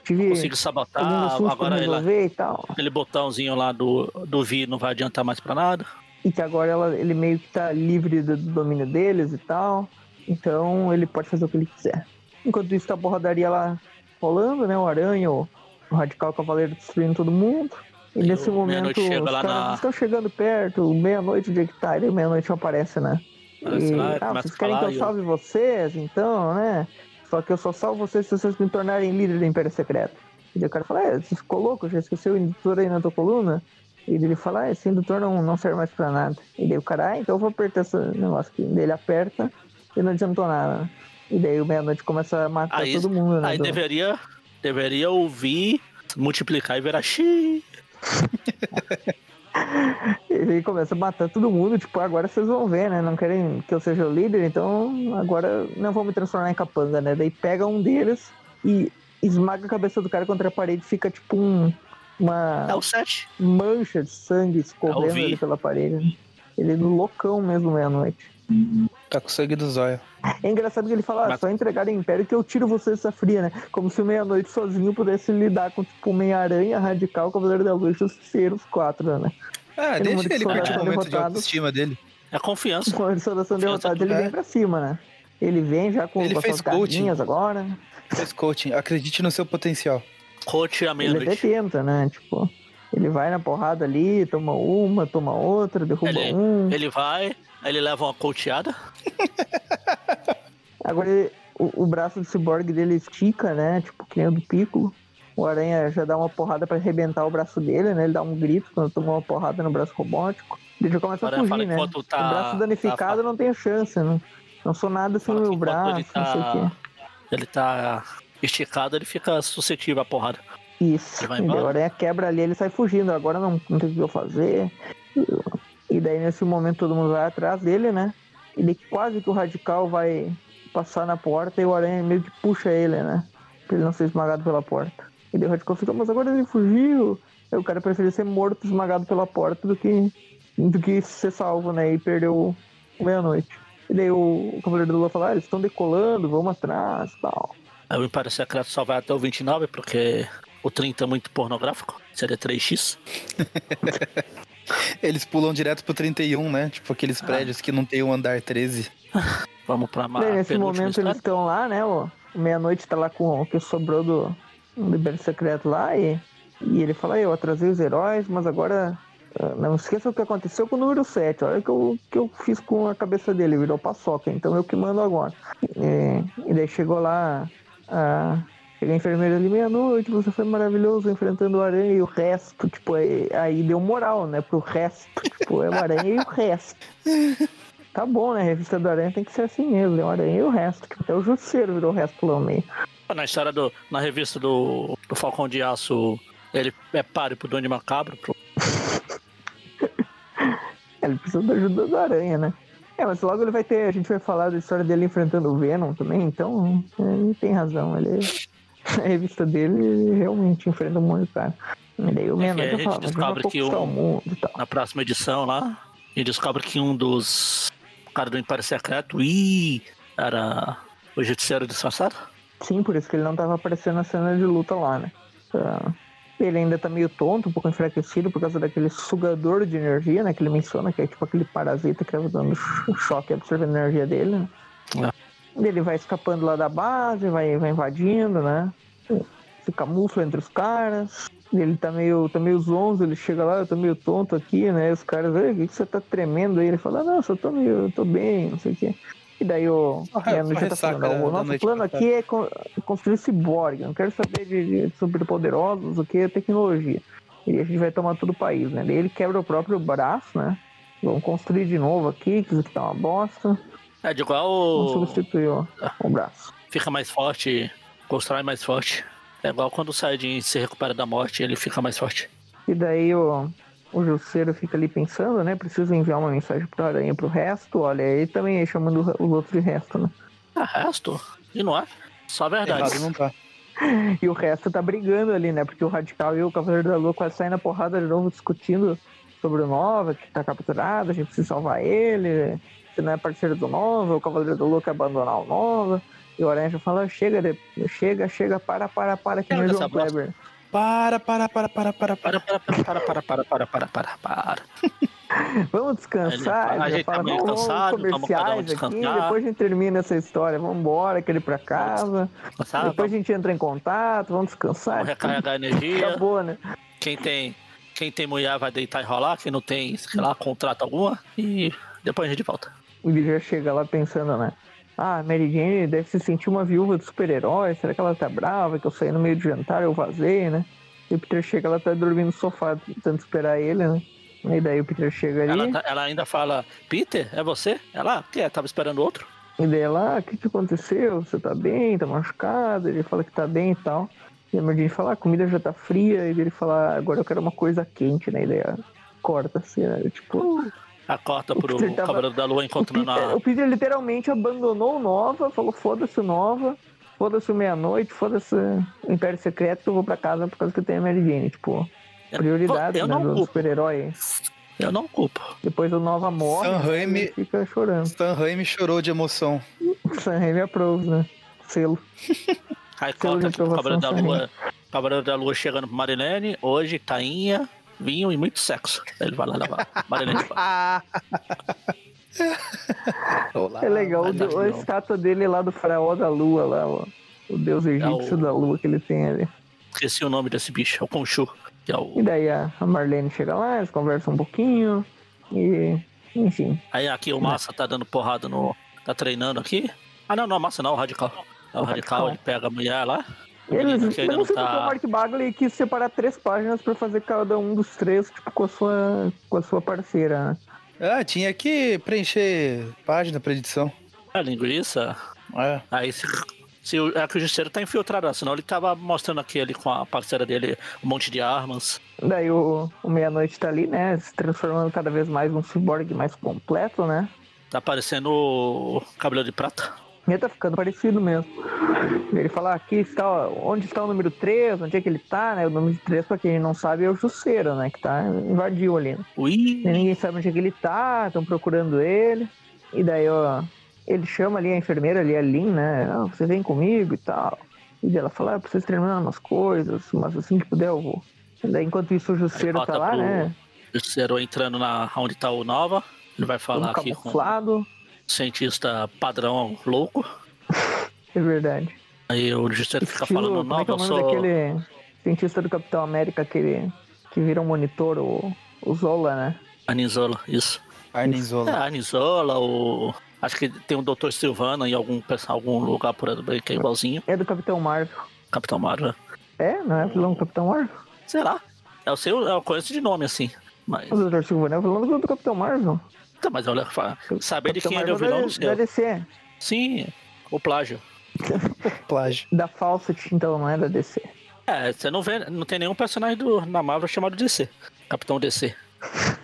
tive conseguiu sabotar, agora ela, e aquele botãozinho lá do, do Vi não vai adiantar mais pra nada. E que agora ela, ele meio que tá livre do, do domínio deles e tal. Então ele pode fazer o que ele quiser. Enquanto isso, tá a porradaria lá rolando, né? O Aranha, o, o Radical Cavaleiro destruindo todo mundo. E E nesse o momento, os caras na- estão chegando perto, meia-noite, onde é que tá? E meia-noite aparece, né? Aparece E, lá, ah, vocês querem que eu e eu- salve vocês, então, né? Só que eu só salvo vocês se vocês me tornarem líder do Império Secreto. E o cara fala, é, você ficou louco? Já esqueceu o indutor aí na tua coluna? E ele fala, ah, indutor não, não serve mais pra nada. E daí o cara, ah, então eu vou apertar esse negócio aqui. Daí ele aperta e não adiantou nada. E daí o meia-noite começa a matar Aí- todo mundo, né? Aí do- deveria, deveria ouvir, multiplicar e virar Xi. Ele começa a matar todo mundo, tipo, agora vocês vão ver, né? Não querem que eu seja o líder, então agora não vou me transformar em capanga, né? Daí pega um deles e esmaga a cabeça do cara contra a parede, fica tipo um, uma É o 7. mancha de sangue escorrendo ali pela parede. né? Ele é loucão mesmo meia-noite. Tá com sangue do zóio. É engraçado que ele fala, ah, só entregar o Império que eu tiro você dessa fria, né? Como se o Meia-Noite sozinho pudesse lidar com, tipo, Meia-Aranha, Radical, Cavaleiro da Luz e Justiceiro, os quatro, né? Ah, Ele deixa ele curtir o momento de derrotado. autoestima dele. É confiança. Com a restauração derrotada, ele vem pra cima, né? Ele vem já com, Ele com as fez coaching. garrinhas agora. Fez coaching. Acredite no seu potencial. Coach à Ele até meia-noite. tenta, né? Tipo, ele vai na porrada ali, toma uma, toma outra, derruba Ele- um. Ele vai, aí ele leva uma coacheada. Agora ele- o, o braço do cyborg dele estica, né? Tipo, que nem o do Piccolo. O Aranha já dá uma porrada pra arrebentar o braço dele, né? Ele dá um grito quando toma uma porrada no braço robótico. Ele já começa a fugir, né? tá- o braço danificado tá- não tem chance, né? Não sou nada sem o meu braço, ele não sei o tá- quê. Ele tá esticado, ele fica suscetível à porrada. Isso. Embora? o Aranha quebra ali, ele sai fugindo. Agora não, não tem o que eu fazer. E daí nesse momento todo mundo vai atrás dele, né? Ele quase que o radical vai passar na porta e o Aranha meio que puxa ele, né? Pra ele não ser esmagado pela porta. E daí o radical fica, mas agora ele fugiu. Aí o cara prefere ser morto, esmagado pela porta do que, do que ser salvo, né? E perder o, o meia-noite. E daí o, o Cavaleiro do Lua fala, ah, eles estão decolando, vamos atrás tal. Aí o Império Secreto só vai até o 29, porque o 30 é muito pornográfico. Seria 3x. Eles pulam direto pro 31, né? Tipo aqueles prédios que não tem o andar 13. Vamos pra Daí, nesse momento eles estão lá, né? Meia-noite tá lá com o que sobrou do, do Império Secreto lá e, e ele fala, eu atrasei os heróis, mas agora ah, não esqueça o que aconteceu com o número 7. Olha o que eu, que eu fiz com a cabeça dele, virou paçoca, então eu que mando agora. E, e daí chegou lá a. Chega a enfermeira ali meia-noite, você foi maravilhoso enfrentando o aranha e o resto, tipo, aí, aí deu moral, né, pro resto, tipo, é o aranha e o resto. Tá bom, né? A revista do Aranha tem que ser assim mesmo. É o Aranha e o resto. Tipo, até o Justiceiro virou o resto lá no meio. Na história do. Na revista do, do Falcão de Aço, ele é páreo pro Duende Macabro. Pro... Ele precisa da ajuda do Aranha, né? É, mas logo ele vai ter. A gente vai falar da história dele enfrentando o Venom também, então é, ele tem razão. Ele, a revista dele ele realmente enfrenta um monte de cara. E daí o É que meia-noite a gente ele vai descobre que o mundo e tal. Na próxima edição lá, e descobre que um dos caras do Império Secreto, ih, era o Justiceiro disfarçado. Sim, por isso que ele não tava aparecendo na cena de luta lá, né? Tá. Ele ainda tá meio tonto, um pouco enfraquecido por causa daquele sugador de energia, né? Que ele menciona, que é tipo aquele parasita que tava dando cho- choque absorvendo a energia dele, né? Ele vai escapando lá da base, vai, vai invadindo, né? Se camufla entre os caras. Ele tá meio, tá meio zonzo, ele chega lá, eu tô meio tonto aqui, né? Os caras, "Ei, o que, que você tá tremendo aí? Ele fala, não, só tô meio, eu tô bem, não sei o quê. E daí o Leandro já tá falando, "Ó, o nosso plano passada." aqui é con- construir ciborgue, não quero saber de, de superpoderosos, o que é tecnologia. E a gente vai tomar todo o país, né? Daí ele quebra o próprio braço, né? Vamos construir de novo aqui, que isso aqui tá uma bosta. É de igual Vamos o- substituir o, o braço. fica mais forte, constrói mais forte. É igual quando o Saiyajin se recupera da morte, ele fica mais forte. E daí o, o Justiceiro fica ali pensando, né? Precisa enviar uma mensagem pro Aranha pro resto. Olha, ele também aí chamando os outros de resto, né? Ah, resto? E não é? Só a verdade. Errado não tá. E o resto tá brigando ali, né? Porque o Radical e o Cavaleiro da Lua quase saem na porrada de novo discutindo sobre o Nova, que tá capturado, a gente precisa salvar ele. Se não é parceiro do Nova, o Cavaleiro da Lua quer abandonar o Nova. E o Aranha já fala, chega, chega, chega, para, para, para, que nem o Chega João dessa bosta. Para, para, para, para, para, para. Para, para, para, para, para, para, para, para. Vamos descansar. Ele- a gente tá fala, meio "Não, vamos cansado, um comerciais aqui, descansar." depois a gente termina essa história. Vamos embora, ir pra casa. Depois a gente entra em contato, vamos descansar. Vamos recarregar energia. Acabou, né? Quem tem, quem tem mulher vai deitar e rolar, quem não tem, sei lá, contrato alguma. E depois a gente volta. Ele já chega lá pensando, né? Ah, Mary Jane deve se sentir uma viúva de super-herói. Será que ela tá brava? Que eu saí no meio do jantar, eu vazei, né? E o Peter chega, ela tá dormindo no sofá, tentando esperar ele, né? E daí o Peter chega ali, Ela, tá- ela ainda fala, Peter, é você? Ela, o que? Tava esperando outro? e daí ela, ah, o que que aconteceu? Você tá bem? Tá machucado? Ele fala que tá bem e tal. E a Mary Jane fala, ah, a comida já tá fria. E ele fala, ah, agora eu quero uma coisa quente, né? E daí ela corta assim, né? Tipo, A corta pro Peter tava- Cavaleiro da Lua O encontrando Peter, a. o Peter literalmente abandonou o Nova, falou foda-se o Nova, foda-se o Meia-Noite, foda-se o Império Secreto que eu vou pra casa por causa que eu tenho a Mary Jane. Tipo, prioridade eu né, não do super-herói. Eu não culpo. Depois o Nova morre, Sam né, Raimi- fica chorando. Stan Raimi chorou de emoção. Sam Raimi approve, né? Selo. Aí Pelo conta de que o Cavaleiro da Lua. Cavaleiro da Lua chegando pro Marilene, hoje, tainha, vinho e muito sexo. Aí Ele vai lá levar. Marilene fala. Olá, É legal, o- a estátua dele lá do faraó da lua, lá, ó. O deus egípcio É o- da lua que ele tem ali. Esqueci o nome desse bicho, é o Conchu. Que é o... E daí a a Marlene chega lá, eles conversam um pouquinho. E. Enfim. Aí aqui o Massa tá dando porrada no. tá treinando aqui. Ah não, não, Massa não, o Radical. É o O Radical, Radical. ele pega a mulher lá. Eles, eu não sei porque o tá. Mark Bagley quis separar três páginas pra fazer cada um dos três, tipo, com a sua, com a sua parceira. né? Ah, tinha que preencher página pra edição. A linguiça. É. Aí se, se o, é que o Justiceiro tá infiltrado, senão ele tava mostrando aqui ele com a parceira dele um monte de armas. Daí o, o Meia-Noite tá ali, né? Se transformando cada vez mais num cyborg mais completo, né? Tá parecendo o Cabelo de Prata. Ele tá ficando parecido mesmo. Ele fala, aqui está, onde está o número 3, onde é que ele tá, né? O número 3, pra quem não sabe, é o Jusceiro, né? Que tá, invadiu ali. né? E ninguém sabe onde é que ele tá, estão procurando ele. E daí, ó, ele chama ali a enfermeira ali, a Lin, né? Ah, você vem comigo e tal. E ela fala, ah, eu preciso terminar umas coisas, mas assim que puder eu vou. E daí, enquanto isso, o Jusceiro tá lá, né? Justiceiro entrando na onde tá o Nova. Ele vai falar Todo aqui com o camuflado. Cientista padrão louco. É verdade. Aí o Justiceiro fica Estilo, falando, como é que é o eu nome sou. daquele cientista do Capitão América, aquele que vira um monitor, o, o Zola, né? Anisola, isso. É, Arnizola. O. Acho que tem um Dr. Silvano em algum, algum lugar por aí que é igualzinho. É do Capitão Marvel. Capitão Marvel. É, não é vilão do Capitão Marvel? Sei lá. Eu sei, eu conheço de nome assim. Mas. O Dr. Silvano é o vilão do Capitão Marvel. Tá, mas olha, saber de Capitão quem ele é o vilão, da DC. Sim, o plágio. Plágio. Da Fawcett, então, não é da DC. É, você não vê, não tem nenhum personagem do, na Marvel chamado DC. Capitão DC.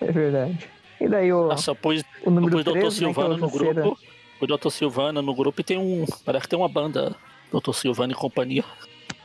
É verdade. E daí o, Nossa, eu pus, o eu número pus Dr. 3, né, é Silvano no grupo. O Dr. Silvano no grupo e tem um. Parece que tem uma banda. Dr. Silvano e companhia.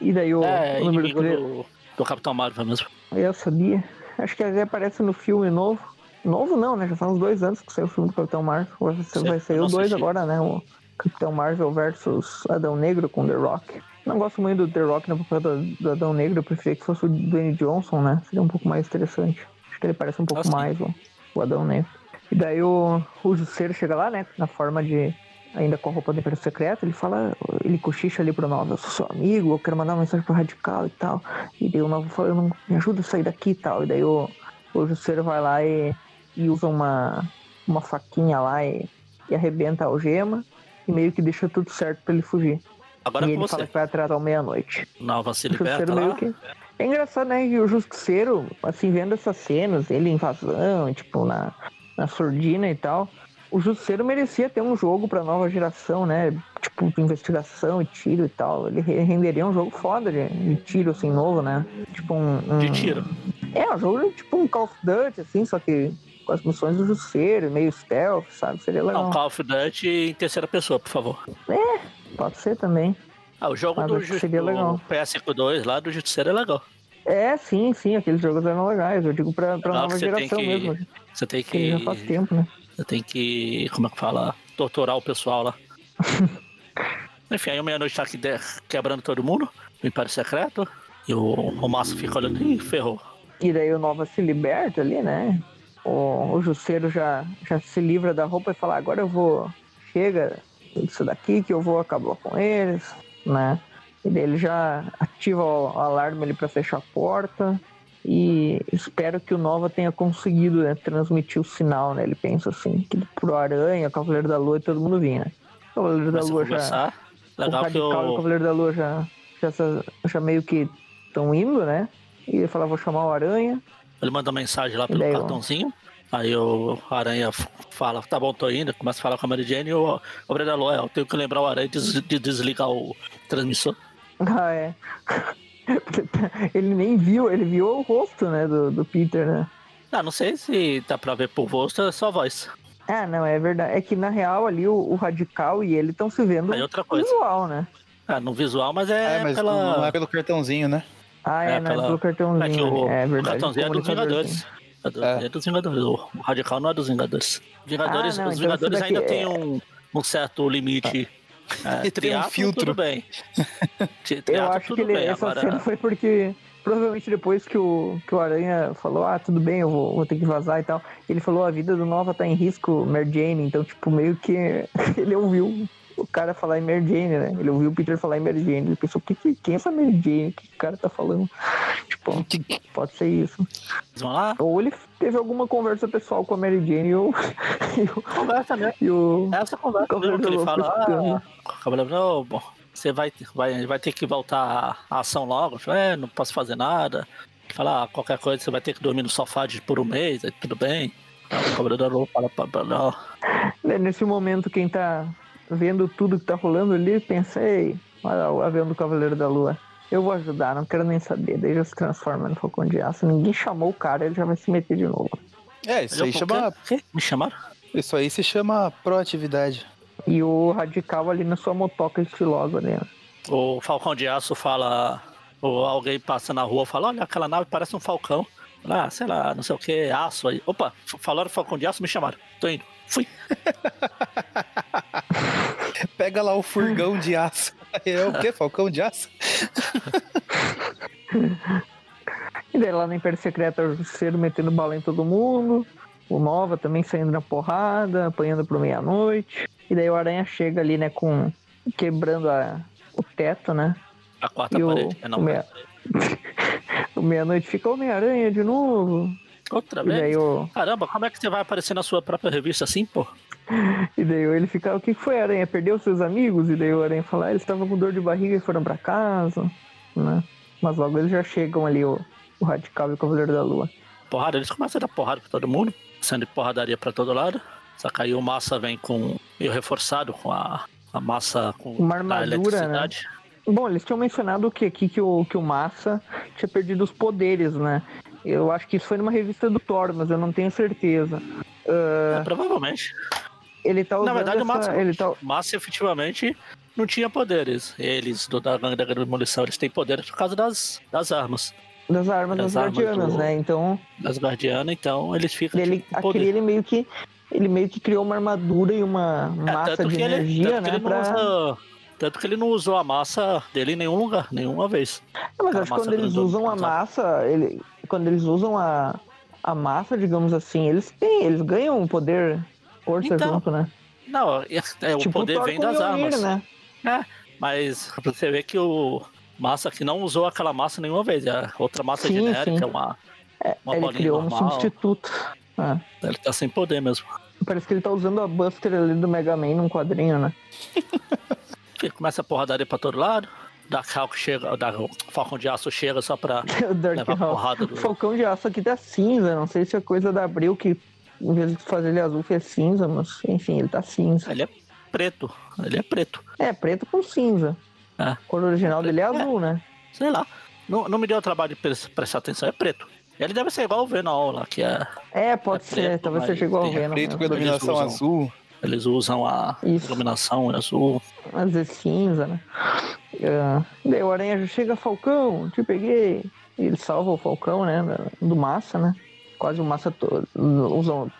E daí o, é, o número inimigo 3. do, do Capitão Marvel mesmo. Eu sabia. Acho que ele aparece no filme novo. Novo não, né? Já faz uns dois anos que saiu o filme do Capitão Marvel. Vai, Sim, vai sair o não 2 assisti. agora, né? O Capitão Marvel versus Adão Negro com The Rock. Não gosto muito do The Rock no papel do, do Adão Negro. Eu preferia que fosse o Dwayne Johnson, né? Seria um pouco mais interessante. Acho que ele parece um pouco sim. mais o, o Adão Negro. E daí o, o Jusceiro chega lá, né? Na forma de. Ainda com a roupa do Império Secreto, ele fala, ele cochicha ali pro Nova, eu sou seu amigo, eu quero mandar uma mensagem pro Radical e tal. E daí o Nova fala, eu não me ajuda a sair daqui e tal. E daí o, o vai lá e, e usa uma, uma faquinha lá e, e arrebenta a algema e meio que deixa tudo certo pra ele fugir. Agora e é ele fala você. que vai atrás ao meia-noite. Nova se liberta lá. que. É engraçado, né? Que o Justiceiro, assim, vendo essas cenas, ele em invasão, tipo, na, na surdina e tal. O Justiceiro merecia ter um jogo pra nova geração, né? Tipo, de investigação e tiro e tal. Ele re- renderia um jogo foda de, de tiro, assim, novo, né? Tipo um. um- De tiro. É, um jogo tipo um Call of Duty, assim, só que com as missões do Justiceiro, meio stealth, sabe? Seria legal. Não, Call of Duty em terceira pessoa, por favor. Pode ser também. Ah, o jogo Mas do, seria do legal. PS2 lá do Justiceiro é legal. É, sim, sim, aqueles jogos eram legais. Eu digo pra, pra nova geração que- mesmo. Você tem Que já faz tempo, né? Você tem que. Como é que fala? Torturar o pessoal lá. Enfim, aí o meia-noite tá aqui quebrando todo mundo. O Império Secreto. E o, o Massa fica olhando. Ih, ferrou. E daí o Nova se liberta ali, né? O, o Jusceiro já, já se livra da roupa e fala, agora eu vou. Chega isso daqui que eu vou acabar com eles, né? E daí ele já ativa o, o alarme ali pra fechar a porta. E espero que o Nova tenha conseguido né, transmitir o sinal, né? Ele pensa assim, que pro Aranha, Cavaleiro da Lua e todo mundo vinha, né? O Cavaleiro da Lua já. o Legal que Radical e o o. Cavaleiro da Lua já, já, sa- já meio que estão indo, né? E ele fala, vou chamar o Aranha. Ele manda mensagem lá pelo cartãozinho. Aí o Aranha fala, tá bom, tô indo. Começa a falar com a Mary Jane e o Gabriel falou, é, eu tenho que lembrar o Aranha de, de desligar o transmissor. Ah, é. ele nem viu, ele viu o rosto, né, do, do Peter, né? Ah, não sei se dá pra ver por rosto, é só voz. Ah, não, é verdade. É que na real ali o, o Radical e ele estão se vendo Aí outra coisa. visual, né? Ah, no visual, mas é, É, mas pela... não é pelo cartãozinho, né? Ah, é, É, não é pela- pelo cartãozinho. É que o, é o verdade. cartãozinho é dos. Vingadores. É, é. é dos Vingadores. O Radical não é dos Vingadores. Vingadores Ah, não, os então Vingadores ainda daqui tem é- um, um certo limite. É, E tem um filtro. Tudo bem. Eu acho que ele, bem. essa Agora, cena foi porque. Provavelmente depois que o, que o Aranha falou, ah, tudo bem, eu vou, vou ter que vazar e tal. Ele falou, a vida do Nova tá em risco, Mary Jane. Então, tipo, meio que ele ouviu o cara falar em Mary Jane, né? Ele ouviu o Peter falar em Mary Jane. Ele pensou, que, que, quem é essa Mary Jane? O que o cara tá falando? Tipo, pode ser isso. vão lá, Ou ele teve alguma conversa pessoal com a Mary Jane e o. conversa, né? e o Essa conversa mesmo que ele fala, ah, o Cavaleiro, não, bom, você vai, vai, vai ter que voltar à ação logo. Falei, é, não posso fazer nada. Ele fala, ah, qualquer coisa você vai ter que dormir no sofá de, por um mês, aí tudo bem. O Lua fala, não. Né, Nesse momento, quem tá vendo tudo que tá rolando ali, pensa, ei, olha o avião do Cavaleiro da Lua. Eu vou ajudar, não quero nem saber. Daí já se transforma no Falcão de Aço. Ninguém chamou o cara, ele já vai se meter de novo. É, isso aí chama. quê? Me chamaram? Isso aí se chama proatividade. E o Radical ali na sua motoca estilosa ali. né? O Falcão de Aço fala. Ou alguém passa na rua fala, olha, aquela nave parece um falcão. Ah, sei lá, não sei o que, aço aí. Opa, falaram Falcão de Aço, me chamaram. Tô indo. Fui. Pega lá o furgão de aço. É o quê? Falcão de aço? E daí lá na Império Secreta, o Justiceiro metendo bala em todo mundo. O Nova também saindo na porrada, apanhando pro meia-noite. E daí o Aranha chega ali, né, com... Quebrando a, o teto, né? A quarta E o- parede. É, não, o meia- o meia-noite fica Homem-Aranha de novo. Outra E vez? o, Caramba, como é que você vai aparecer na sua própria revista assim, pô? e daí ele fica, o que foi, Aranha? Perdeu seus amigos? E daí o Aranha fala, ah, eles estavam com dor de barriga e foram pra casa, né? Mas logo eles já chegam ali, o, o Radical e o Cavaleiro da Lua. Porrada, eles começam a dar porrada pra todo mundo, sendo porradaria pra todo lado. Só que aí o Massa vem com. meio reforçado com a, a massa com Uma da armadura, né? Bom, eles tinham mencionado que aqui que o, que o Massa tinha perdido os poderes, né? Eu acho que isso foi numa revista do Thor, mas eu não tenho certeza. É, provavelmente. Ele tá usando Na verdade, o essa- Massa, ele tá, o Massa efetivamente não tinha poderes. Eles, do, da gangue da demolição, eles têm poderes por causa das, das armas. das armas Das das armas guardianas, do- né? Então, Das guardianas, então eles ficam ele, tipo, aquele ele meio que ele meio que criou uma armadura e uma É, massa de ele- energia, né? ele não Pra... usa- tanto que ele não usou a massa dele em nenhum lugar, nenhuma vez. É, mas a acho que quando eles usam a massa, ele, quando eles usam a, a massa, digamos assim, eles têm, eles ganham um poder força Então, junto, né? Não, é, é, o tipo poder Thor vem das armas. né? É, mas você vê que o Massa que não usou aquela massa nenhuma vez. É outra massa Sim, genérica, sim. uma, uma ele bolinha criou um normal. substituto. É. Ele tá sem poder mesmo. Parece que ele tá usando a Buster ali do Mega Man num quadrinho, né? Começa a porradaria pra todo lado. Da Cal que chega, da o Falcão de Aço chega só pra o Dark levar Hall. porrada O do. Falcão de Aço aqui tá cinza, não sei se é coisa da Abril que em vez de fazer ele azul fez cinza, mas enfim, ele tá cinza. Ele é preto. Ele é preto. É, preto com cinza. É. A cor original dele é azul, né? Sei lá. Não, não me deu o trabalho de pres- prestar atenção, é preto. Ele deve ser igual o Venom lá, que é. É, pode É ser, preto, talvez seja igual tem Venom. Preto com iluminação azul. Eles usam a Isso. iluminação azul. Às vezes cinza, né? Ah, daí o Aranha já chega, Falcão, te peguei. E ele salva o Falcão, né? Do Massa, né? Quase o Massa todo. Usa,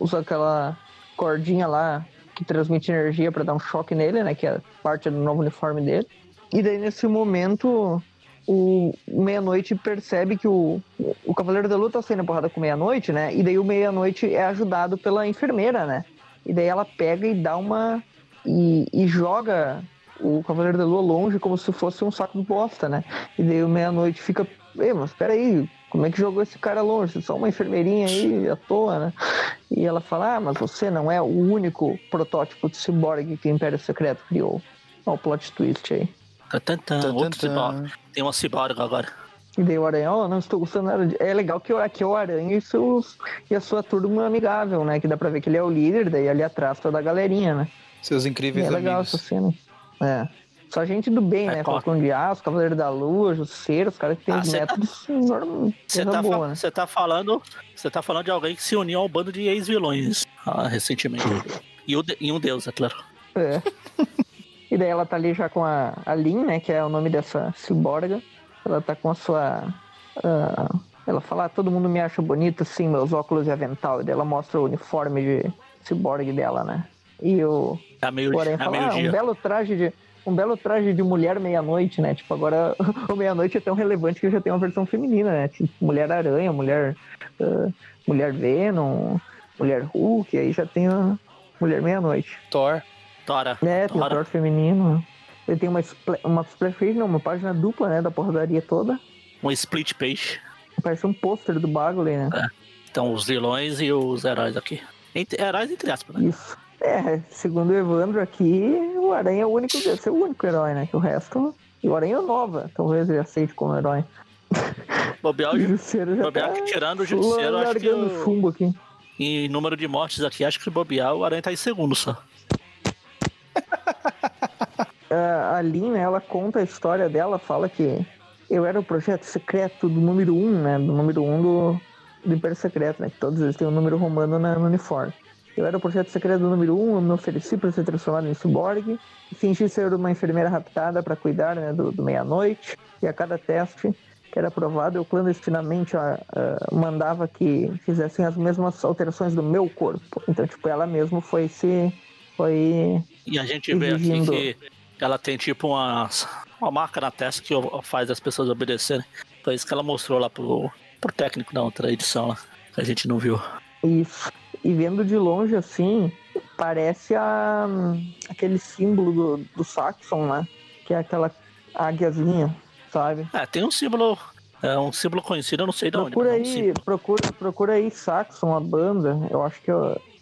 usa aquela cordinha lá que transmite energia pra dar um choque nele, né? Que é parte do novo uniforme dele. E daí nesse momento o Meia-Noite percebe que o, o Cavaleiro da Lua tá saindo porrada com Meia-Noite, né? E daí o Meia-Noite é ajudado pela enfermeira, né? E daí ela pega e dá uma. E, e joga o Cavaleiro da Lua longe como se fosse um saco de bosta, né? E daí o Meia-Noite fica. Ei, mas peraí, como é que jogou esse cara longe? Só uma enfermeirinha aí à toa, né? E ela fala: Ah, mas você não é o único protótipo de ciborgue que o Império Secreto criou. Olha o plot twist aí. Tem uma ciborgue agora. E daí o Aranha, ó, não estou gostando nada de... É legal que o- aqui é o Aranha e, seus, e a sua turma amigável, né? Que dá pra ver que ele é o líder, daí ali atrás toda a galerinha, né? Seus E incríveis é legal amigos. essa cena. É. Só gente do bem, É, né? claro. Falcão de Aço, Cavaleiro da Lua, Justiceiro, os caras que têm Ah, tá- métodos normais. Você tá, boa, né? tá falando. Você tá falando de alguém que se uniu ao bando de ex-vilões ah, recentemente. e, o de- e um deus, é claro. É. e daí ela tá ali já com a, a Lin, né? Que é o nome dessa ciborga. Ela tá com a sua. ah, Ela fala, ah, todo mundo me acha bonita, sim, meus óculos e avental. E daí ela mostra o uniforme de ciborgue dela, né? E o, É meio, o Aranha é fala, meio ah, um belo traje de. Um belo traje de mulher meia-noite, né? Tipo, agora o meia-noite é tão relevante que já tem uma versão feminina, né? Tipo, mulher aranha, mulher. ah, mulher Venom, mulher Hulk, aí já tem a mulher meia-noite. Thor. Tora. É, tem o. Thor feminino. Ele tem uma, uma splash page, não, uma página dupla, né? Da porradaria toda. Um split page. Parece um pôster do Bagley, né? Então, os vilões e os heróis aqui. Entre, heróis entre aspas, né? Isso. É, segundo o Evandro aqui, o Aranha é o único, deve ser o único herói, né? Que o resto. E o Aranha é nova, talvez ele aceite como herói. Bobear, O o ju- Justiceiro já bobear tá tirando o Justiceiro, acho que largando o- chumbo aqui. em número de mortes aqui, acho que o bobear, o Aranha tá em segundo só. A Lin, né, ela conta a história dela, fala que eu era o projeto secreto do número 1, um, né? Do número 1 um do, do Império Secreto, né? Que todos eles têm um número romano na- no uniforme. Eu era o projeto secreto do número 1, um, eu me ofereci para ser transformado em e fingi ser uma enfermeira raptada para cuidar né, do, do meia-noite, e a cada teste que era aprovado, eu clandestinamente ah, ah, mandava que fizessem as mesmas alterações do meu corpo. Então, tipo, ela mesma foi se... foi E a gente vê Exigindo. que ela tem tipo uma, uma marca na testa que faz as pessoas obedecerem. Foi isso que ela mostrou lá pro, pro técnico da outra edição lá, que a gente não viu. Isso. E vendo de longe assim, parece a, aquele símbolo do, do Saxon, né? Que é aquela águiazinha, sabe? É, tem um símbolo, é um símbolo conhecido, eu não sei de onde. Procura mas é um aí, procura, procura aí Saxon, a banda. Eu acho que é,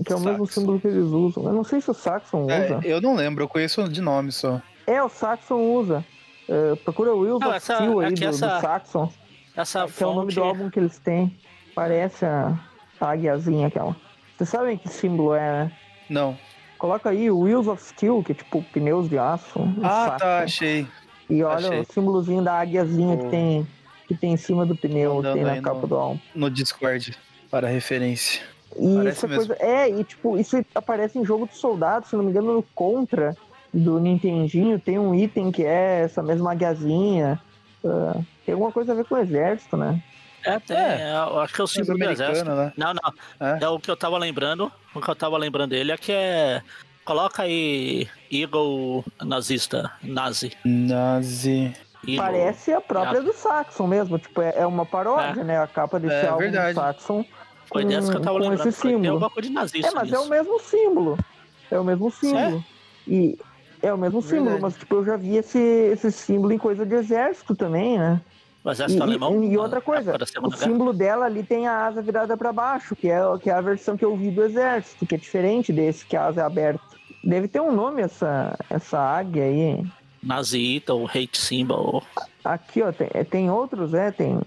que é o mesmo Saxon. símbolo que eles usam. Eu não sei se o Saxon É, usa. eu não lembro, eu conheço de nome só. É, o Saxon usa. É, procura o Wheels Não, of essa- Steel aí é do, essa- do Saxon, Essa que é o nome do álbum que eles têm. Parece a, a águiazinha aquela. Vocês sabem que símbolo é, né? Não. Coloca aí Wheels of Steel, que é tipo pneus de aço. Ah, saco. tá, achei. E olha achei. o símbolozinho da águiazinha que tem, que tem em cima do pneu, Mandando tem na capa no- do álbum. No Discord, para referência. E Parece essa mesmo. coisa. É, e tipo, isso aparece em jogo de soldado, se não me engano, no Contra do Nintendinho, tem um item que é essa mesma águiazinha. Ah, tem alguma coisa a ver com o exército, né? É, tem, É. é, eu acho que é o símbolo do exército. né? Não, não. É. É o que eu tava lembrando. O que eu tava lembrando dele é que é. Coloca aí Eagle nazista, nazi. Nazi. Parece a própria do Saxon mesmo, tipo, é, é uma paródia, É. né? A capa desse É, álbum verdade. do Saxon. Foi dessa que eu tava com lembrando. esse Tem símbolo. coisa de nazista É, mas é o nisso. mesmo símbolo. É o mesmo símbolo. E é o mesmo símbolo, Verdade. mas tipo, eu já vi esse, esse símbolo em coisa de exército também, né? O exército E, alemão. e- e outra na coisa, o símbolo dela ali tem a asa virada pra baixo, que é, que é a versão que eu vi do exército, que é diferente desse, que a asa é aberta. Deve ter um nome essa, essa águia aí. Nazista, o hate symbol. Aqui, ó, tem, tem outros, é, tem,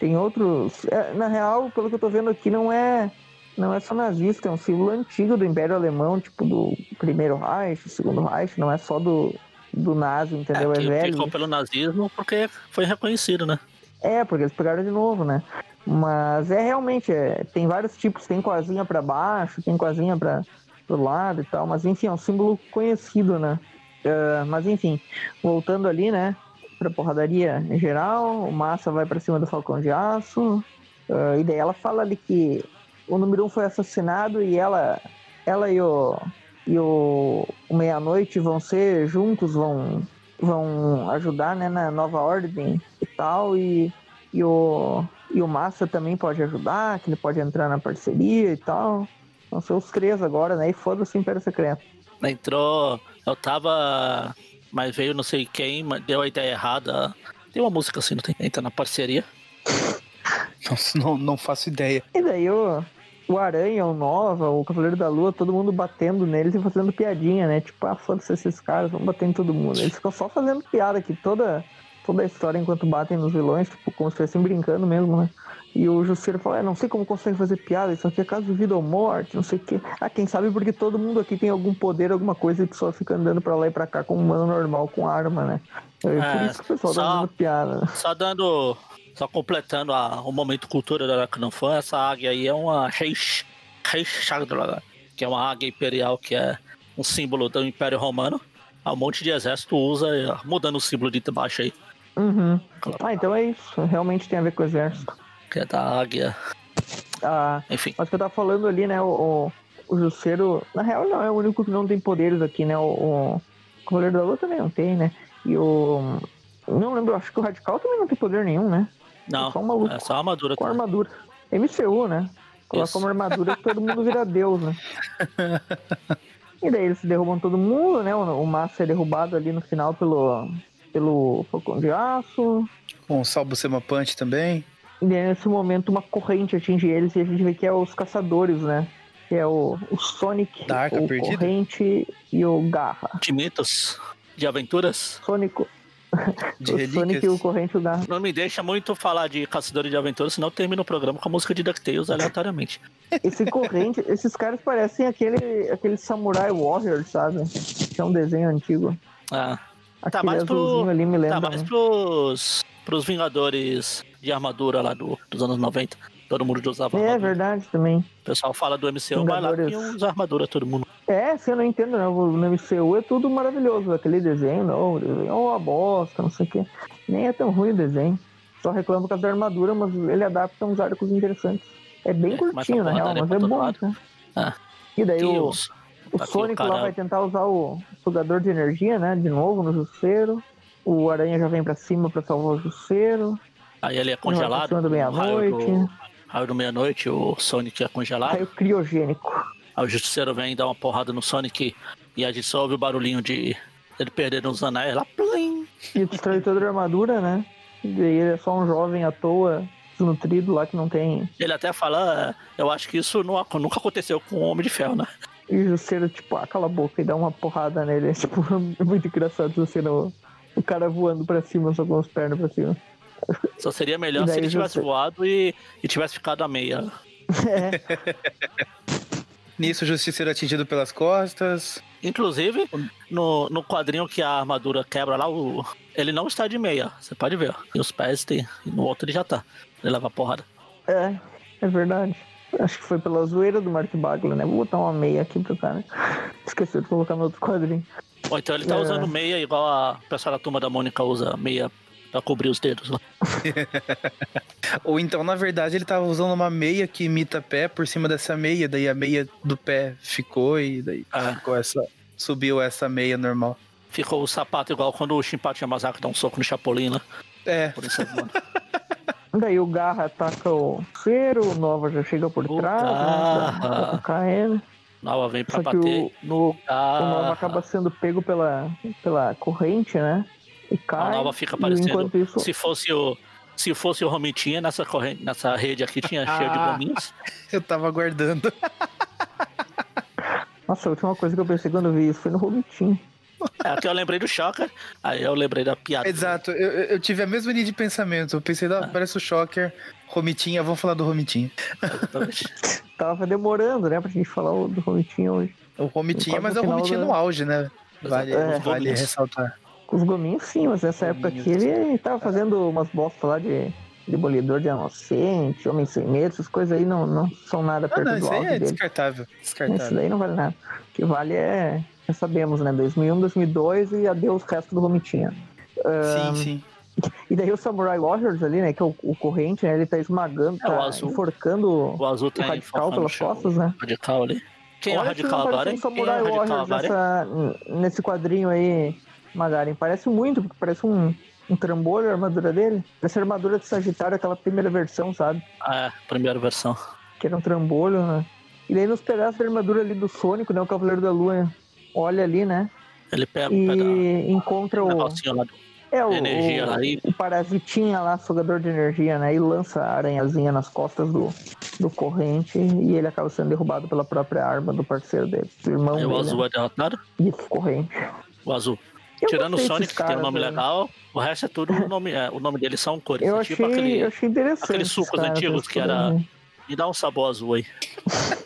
tem outros. é, na real, pelo que eu tô vendo aqui, não é, não é só nazista, é um símbolo antigo do Império Alemão, tipo do primeiro Reich, segundo Reich, não é só do, do nazi, entendeu? É, que velho. ficou pelo nazismo porque foi reconhecido, né? É, porque eles pegaram de novo, né? Mas é realmente, é, tem vários tipos, tem com a asinha pra baixo, tem com a asinha pra, pro lado e tal, mas enfim, é um símbolo conhecido, né? Ah, mas enfim, voltando ali, né? Pra porradaria em geral, o Massa vai pra cima do Falcão de Aço, ah, e daí ela fala ali que o número um foi assassinado e ela, ela e o, e o, o Meia-Noite vão ser juntos, vão, vão ajudar né, na nova ordem e tal, e, e, o, e o Massa também pode ajudar, que ele pode entrar na parceria e tal. Vão ser os três agora, né? E foda-se o Império Secreto. Entrou. Eu tava. Mas veio não sei quem, mas deu a ideia errada. Tem uma música assim, não tem? Entra na parceria. Nossa, não, não faço ideia. E daí o, o Aranha, o Nova, o Cavaleiro da Lua, todo mundo batendo neles e fazendo piadinha, né? Tipo, ah, foda-se esses caras, vamos bater em todo mundo. Eles ficam só fazendo piada aqui, toda, toda a história enquanto batem nos vilões, tipo, como se estivessem brincando mesmo, né? E o Justiceiro fala, é, não sei como consegue fazer piada, isso aqui é caso de vida ou morte, não sei o quê. Ah, quem sabe porque todo mundo aqui tem algum poder, alguma coisa e que só fica andando pra lá e pra cá como um humano normal com arma, né? É, por É, isso que o pessoal tá só- fazendo piada, né? Só dando. Só completando a- o momento cultura da Aracnofan, essa águia aí é uma Reish, que é uma águia imperial que é um símbolo do Império Romano. Um monte de exército usa, mudando o símbolo de baixo aí. Uhum. Ah, então é isso. Realmente tem a ver com o exército. Que é da águia. Ah, Enfim. mas que eu tava falando ali, né? O, o, o Jusceiro, na real, não é o único que não tem poderes aqui, né? O, o Cavaleiro da Lua também não tem, né? E o. Não lembro, acho que o Radical também não tem poder nenhum, né? Não, É só um maluco. é só a armadura. Com armadura. MCU, né? Coloca Isso. uma armadura que todo mundo vira Deus, né? E daí eles derrubam todo mundo, né? O, o Massa é derrubado ali no final pelo, pelo Falcão de Aço. Com o Salvo Sema Punch também. E nesse momento uma corrente atinge eles e a gente vê que é os caçadores, né? Que é o, o Sonic, Da Arca o Perdida? Corrente e o Garra. De mitos, de aventuras. Sonic, De o relíquias. Sonic e o Corrente e o Garra. Não me deixa muito falar de caçadores de aventuras, senão termina o programa com a música de DuckTales aleatoriamente. Esse corrente, esses caras parecem aquele, aquele Samurai Warrior, sabe? Que é um desenho antigo. Ah, Aquele mais pro- ali me lembra. tá mais né? pros, pros Vingadores de armadura lá do, dos anos 90. Todo mundo usava É armadura. verdade também. O pessoal fala do MCU, mas lá Vingadores. tinha uns armadura todo mundo. É, se eu não entendo, né? O- No MCU é tudo maravilhoso. Aquele desenho, não, o desenho é uma bosta, não sei o quê. Nem é tão ruim o desenho. Só reclamo por causa da armadura, mas ele adapta uns arcos interessantes. É bem É, começa curtinho, na real, mas é bom. Né? Ah, E daí o, Deus. o Tá Sonic lá vai tentar usar o sugador de energia, né? De novo no Jusceiro. O Aranha já vem pra cima pra salvar o Jusceiro. Aí ele é congelado. cima do raio meia-noite. do- Raio do meia-noite, o Sonic é congelado. Raio criogênico. Aí o Justiceiro vem dar uma porrada no Sonic e a gente só ouve o barulhinho de ele perdendo os anéis lá. Plim! E destrói toda a armadura, né? E ele é só um jovem à toa, desnutrido lá que não tem. Ele até fala, "É, eu acho que isso não- nunca aconteceu com o Homem de Ferro, né? E o Jusceiro, tipo, ah, cala a boca e dá uma porrada nele. É, tipo, é muito engraçado o Jusceiro, o cara voando pra cima, só com as pernas pra cima. Só seria melhor se ele tivesse você- voado e, e tivesse ficado a meia. É, Nisso, o Justiceiro é atingido pelas costas. Inclusive, no, no quadrinho que a armadura quebra lá, o, ele não está de meia. Você pode ver. E os pés tem. e No outro ele já tá. Ele leva porrada. é, é verdade. Acho que foi pela zoeira do Mark Bagley, né? Vou botar uma meia aqui pro cara. Esqueci de colocar no outro quadrinho. Ou então ele tá É. usando meia igual a pessoa da turma da Mônica usa meia pra cobrir os dedos lá. Ou então, na verdade, ele tava usando uma meia que imita pé por cima dessa meia, daí a meia do pé ficou e daí Ah. ficou essa. Subiu essa meia normal. Ficou o sapato igual quando o Shinpachi Yamazaki dá um soco no Chapolin lá. É, Por isso é bom. Daí o Garra ataca o Cero, o Nova já chega por O trás, né? Atacar ele. Nova vem pra Só que bater o- no O Nova acaba sendo pego pela, pela corrente, né? E A cai. Nova fica parecendo. Enquanto isso, Se fosse o. Se fosse o Romitinha, nessa, corrente, nessa rede aqui tinha cheio de Ah. gominhos. eu tava aguardando. Nossa, a última coisa que eu pensei quando eu vi isso foi no Robitinho. É, aqui eu lembrei do Shocker, aí eu lembrei da piada. Exato, eu, eu- tive a mesma linha de pensamento. Eu pensei, ah, parece o Shocker, Romitinha, vamos falar do Romitinha. Tava demorando, né, pra gente falar do Robitinho hoje. O Romitinha, mas é o Romitinha da- no auge, né? Vale, Exato, vale ressaltar. Com os gominhos sim, mas nessa época aqui ele tava fazendo umas bostas lá de demolidor de inocente, homem sem medo, essas coisas aí não, não são nada Ah, perto não, do isso aí é dele. descartável. Isso Descartável. daí não vale nada. O que vale é, já sabemos, né, 2001, 2002 e adeus o resto do Romitinha. Sim, sim. E daí o Samurai Warriors ali, né, que é o, o corrente, né, ele tá esmagando, É, o tá azul. enforcando O azul o tá radical enfocando pelas o chão. costas, né? Radical ali. Quem é o radical agora, um Quem é Samurai o radical Warriors agora, hein? nessa, nesse quadrinho aí, Magaren. Parece muito, porque parece um, um trambolho a armadura dele. Parece a armadura de Sagitário, aquela primeira versão, sabe? Ah, é, primeira versão. Que era um trambolho, né? E daí nos pedaços da armadura ali do Sônico, né? O Cavaleiro da Lua olha ali, né? Ele pega, pega E encontra o o. lá do É o, energia o, lá e- o parasitinha lá, sugador de energia, né? E lança a aranhazinha nas costas do, do corrente e ele acaba sendo derrubado pela própria arma do parceiro dele, do irmão Aí o dele. azul né? é derrotado. Isso, corrente. O azul. Eu Tirando o Sonic, que tem um nome né? legal, o resto é tudo o nome, é, o nome deles são cores. Eu É achei, tipo aquele. eu achei interessante. aqueles sucos caras, antigos que era- poderem- Me dá um sabor azul aí.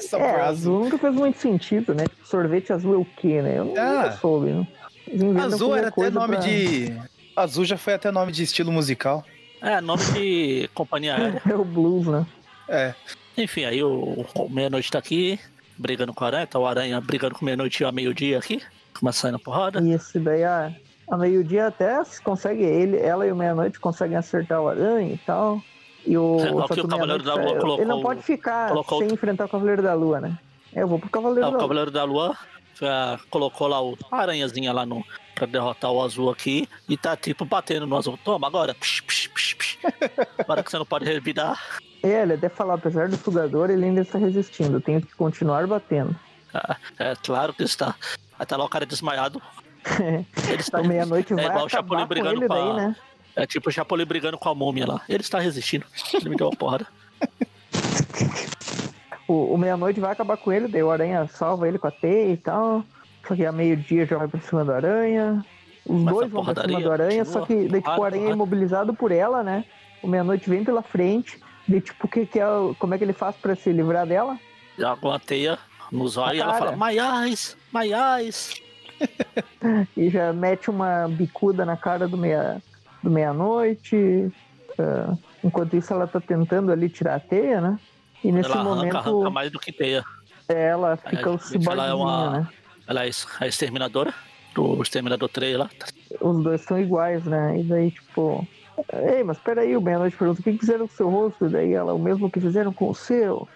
Sabor É, azul. nunca fez muito sentido, né? Sorvete azul é o quê, né? Eu Ah. nunca soube, né? Azul era até nome pra- de. Azul já foi até nome de estilo musical. É, nome de companhia aérea. É o blues, né? É. Enfim, aí o, o Meia-Noite tá aqui, brigando com o Aranha, tá o Aranha brigando com o Meia-Noite a meio-dia aqui, começando a porrada. E esse daí, a, a meio-dia até se consegue, ele, ela e o meia-noite conseguem acertar o aranha e tal. E o, É, o o o Cavaleiro da Lua colocou- Ele não pode ficar sem enfrentar o Cavaleiro da Lua, né? É, Eu vou pro Cavaleiro É, da o Lua. Cavaleiro da Lua é, colocou lá o a aranhazinha lá no, pra derrotar o azul aqui e tá tipo batendo no azul. Toma agora. Psh, psh, psh, psh. Agora que você não pode revidar. É, ele até falou, apesar do sugador, ele ainda está resistindo. Tenho que continuar batendo. É, é claro que está. Até lá o cara desmaiado. Ele está meia-noite é vai igual o Chapolin com brigando com daí, a- né? É tipo o Chapolin brigando com a múmia lá. Ele está resistindo. Ele me deu uma porrada. O, o meia-noite vai acabar com ele, daí o aranha salva ele com a teia e tal. Só que a meio-dia já vai pra cima do aranha. Os Mas dois vão pra cima do aranha, continua. só que daí, tipo, o aranha é porrada. imobilizado por ela, né? O meia-noite vem pela frente. Daí, tipo, que, que é, como é que ele faz pra se livrar dela? Joga uma teia nos olhos e ela fala: Maiais, Maiais. E já mete uma bicuda na cara do meia do meia-noite. Ah, enquanto isso, ela tá tentando ali tirar a teia, né? E nesse Ela arranca, momento, arranca mais do que teia. ela fica o ciborguinho, ela é uma- né? Ela é a exterminadora. Do Exterminador 3 lá. os dois são iguais, né? E daí, tipo, ei, mas peraí, o Meia-Noite pergunta, o que fizeram com o seu rosto? E daí ela, o mesmo que fizeram com o seu.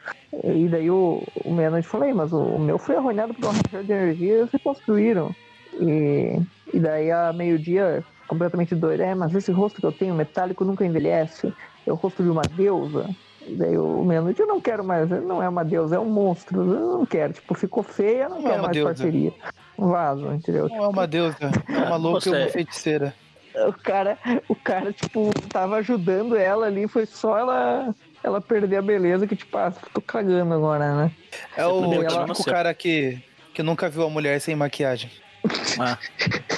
E daí o, o Meia-Noite falou, ei, mas o, o meu foi arruinado por uma rachada de energia e eles reconstruíram. E, e daí a meio-dia, completamente doida, é, mas esse rosto que eu tenho, metálico, nunca envelhece. É o rosto de uma deusa. E daí o Meia-Noite, eu não quero mais, não é uma deusa, é um monstro. Eu não quero, tipo, ficou feia, eu não, Não é quero uma mais deusa. parceria. Vaso, entendeu? Não é uma deusa, é uma louca e Você- uma feiticeira. O cara, o cara, tipo, tava ajudando ela ali, foi só ela ela perder a beleza que, tipo, ah, tô cagando agora, né? É o Você ela- típico cara que, que nunca viu a mulher sem maquiagem. Ah,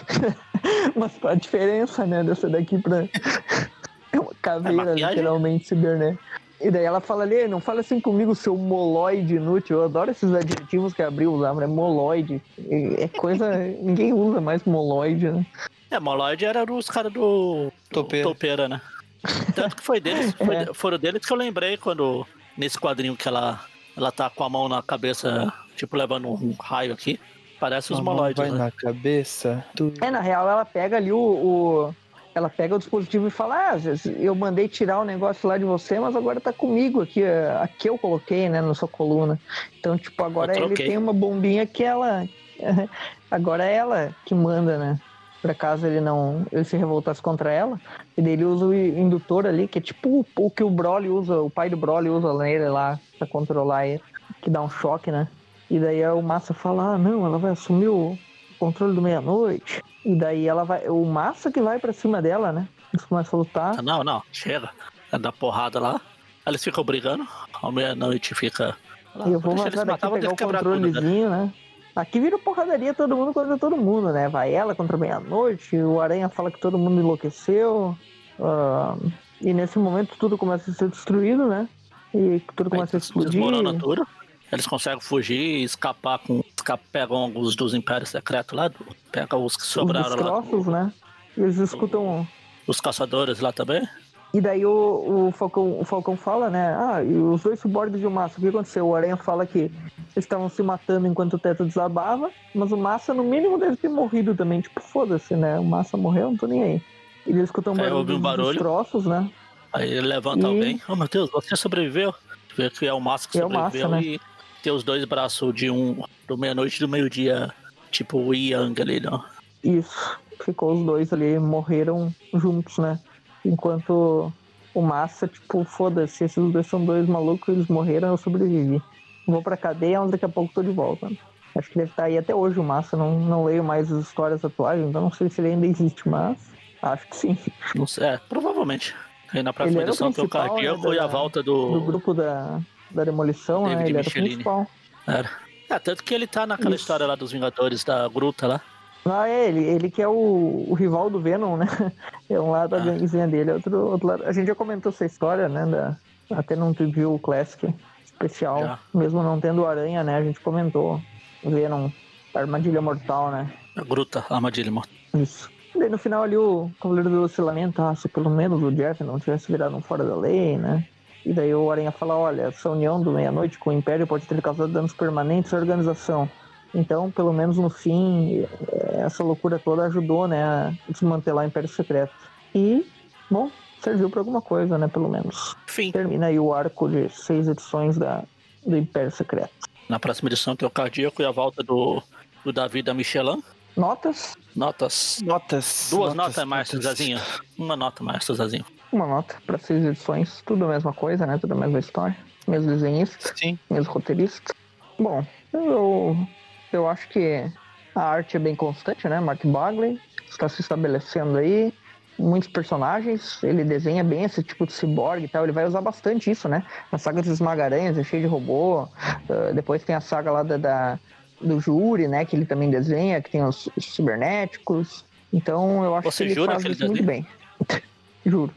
Mas qual a diferença, né, dessa daqui pra. É uma caveira, maquiagem? literalmente, cibernética. E daí ela fala ali, "Ei, não fala assim comigo, seu moloide inútil. Eu adoro esses adjetivos que a Abril usava, né? Moloide. É coisa. Ninguém usa mais moloide, né? É, Moloide era dos caras do Topeira. Topeira, né? Tanto que foi deles, foi- É. foram deles que eu lembrei quando, nesse quadrinho que ela, ela tá com a mão na cabeça, tipo, levando um raio aqui. Parece os moloides, vai né? na cabeça. do- É, na real, ela pega ali o. o- ela pega o dispositivo e fala: Ah, eu mandei tirar o negócio lá de você, mas agora tá comigo aqui. é, Aqui eu coloquei, né, na sua coluna. Então, tipo, agora ele tem uma bombinha que ela. Agora é ela que manda, né? Por acaso ele não. Ele se revoltasse contra ela. E daí ele usa o indutor ali, que é tipo o, o que o Broly usa, o pai do Broly usa nele lá pra controlar ele. Que dá um choque, né? E daí o Massa fala: Ah, não, ela vai assumir o controle do meia-noite. E daí ela vai. O Massa que vai pra cima dela, né? Eles começam a lutar. Não, não, chega. É da porrada lá. Eles ficam brigando. À meia-noite fica. E eu vou Deixa eles matar, pegar o quebrar tudo, né? controlezinho, né? Aqui vira porradaria todo mundo contra todo mundo, né? Vai ela contra a meia-noite, o Aranha fala que todo mundo enlouqueceu. ah, e nesse momento tudo começa a ser destruído, né? E tudo começa a explodir. Desmorona tudo. Eles conseguem fugir e escapar com. Pegam alguns dos Impérios Secretos lá. do- Pega os que Os sobraram lá. destroços, né? Eles escutam Os caçadores lá também. E daí o, o, Falcão, o Falcão fala, né? Ah, e os dois subordes de o Massa, o que aconteceu? O Aranha fala que eles estavam se matando enquanto o teto desabava, mas o Massa, no mínimo, deve ter morrido também. Tipo, foda-se, né? O Massa morreu, não tô nem aí. E eles escutam um barulho um dos barulho. destroços, né? Aí ele levanta E- alguém. Oh meu Deus, você sobreviveu. Vê que é o Massa que É sobreviveu Massa, né? e tem os dois braços de um do meia-noite e do meio-dia. Tipo o Yang ali, não. Isso. Ficou os dois ali, morreram juntos, né? Enquanto o Massa, tipo, foda-se, esses dois são dois malucos, eles morreram, eu sobrevivi. Vou pra cadeia, mas daqui a pouco tô de volta. Acho que deve estar aí até hoje o Massa, não, não leio mais as histórias atuais, então não sei se ele ainda existe, mas acho que sim. Não sei, é, provavelmente. Aí na próxima edição tem o Cardíaco né, e a volta Do do. grupo da, da demolição, né? David Ele era o principal. Era. É, tanto que ele tá naquela Isso. história lá dos Vingadores da Gruta lá. Ah, é, ele, ele que é o, o rival do Venom, né? É um lado da Ah. ganguezinha dele, outro, outro lado. A gente já comentou essa história, né? Da, até num review Classic especial, Já. mesmo não tendo aranha, né? A gente comentou Venom, armadilha mortal, né? A Gruta, a armadilha morta. Isso. Daí no final ali o Cavaleiro do Lúcio lamenta, ah, se pelo menos o Jeff não tivesse virado um fora da lei, né? E daí o Aranha fala, olha, essa união do meia-noite com o Império pode ter causado danos permanentes à organização. Então, pelo menos no fim, essa loucura toda ajudou, né, a desmantelar o Império Secreto. E, bom, serviu pra alguma coisa, né? Pelo menos. Fim. Termina aí o arco de seis edições da, do Império Secreto. Na próxima edição tem o Cardíaco e a volta do, do Davi da Michelin. Notas? Notas. Notas. Duas notas, mais, Zazinho. Uma nota mais, Zazinho. Uma nota pra seis edições. Tudo a mesma coisa, né? Tudo a mesma história. Mesmo desenhista, Sim. mesmo roteirista. Bom, eu, eu acho que a arte é bem constante, né? Mark Bagley está se estabelecendo aí. Muitos personagens, ele desenha bem esse tipo de ciborgue e tal. Ele vai usar bastante isso, né? Na saga dos Esmagaranhas, é cheio de robô. Uh, depois tem a saga lá da, da, do Júri, né? Que ele também desenha, que tem os, os cibernéticos. Então eu acho Você que ele faz que ele isso muito bem. Juro.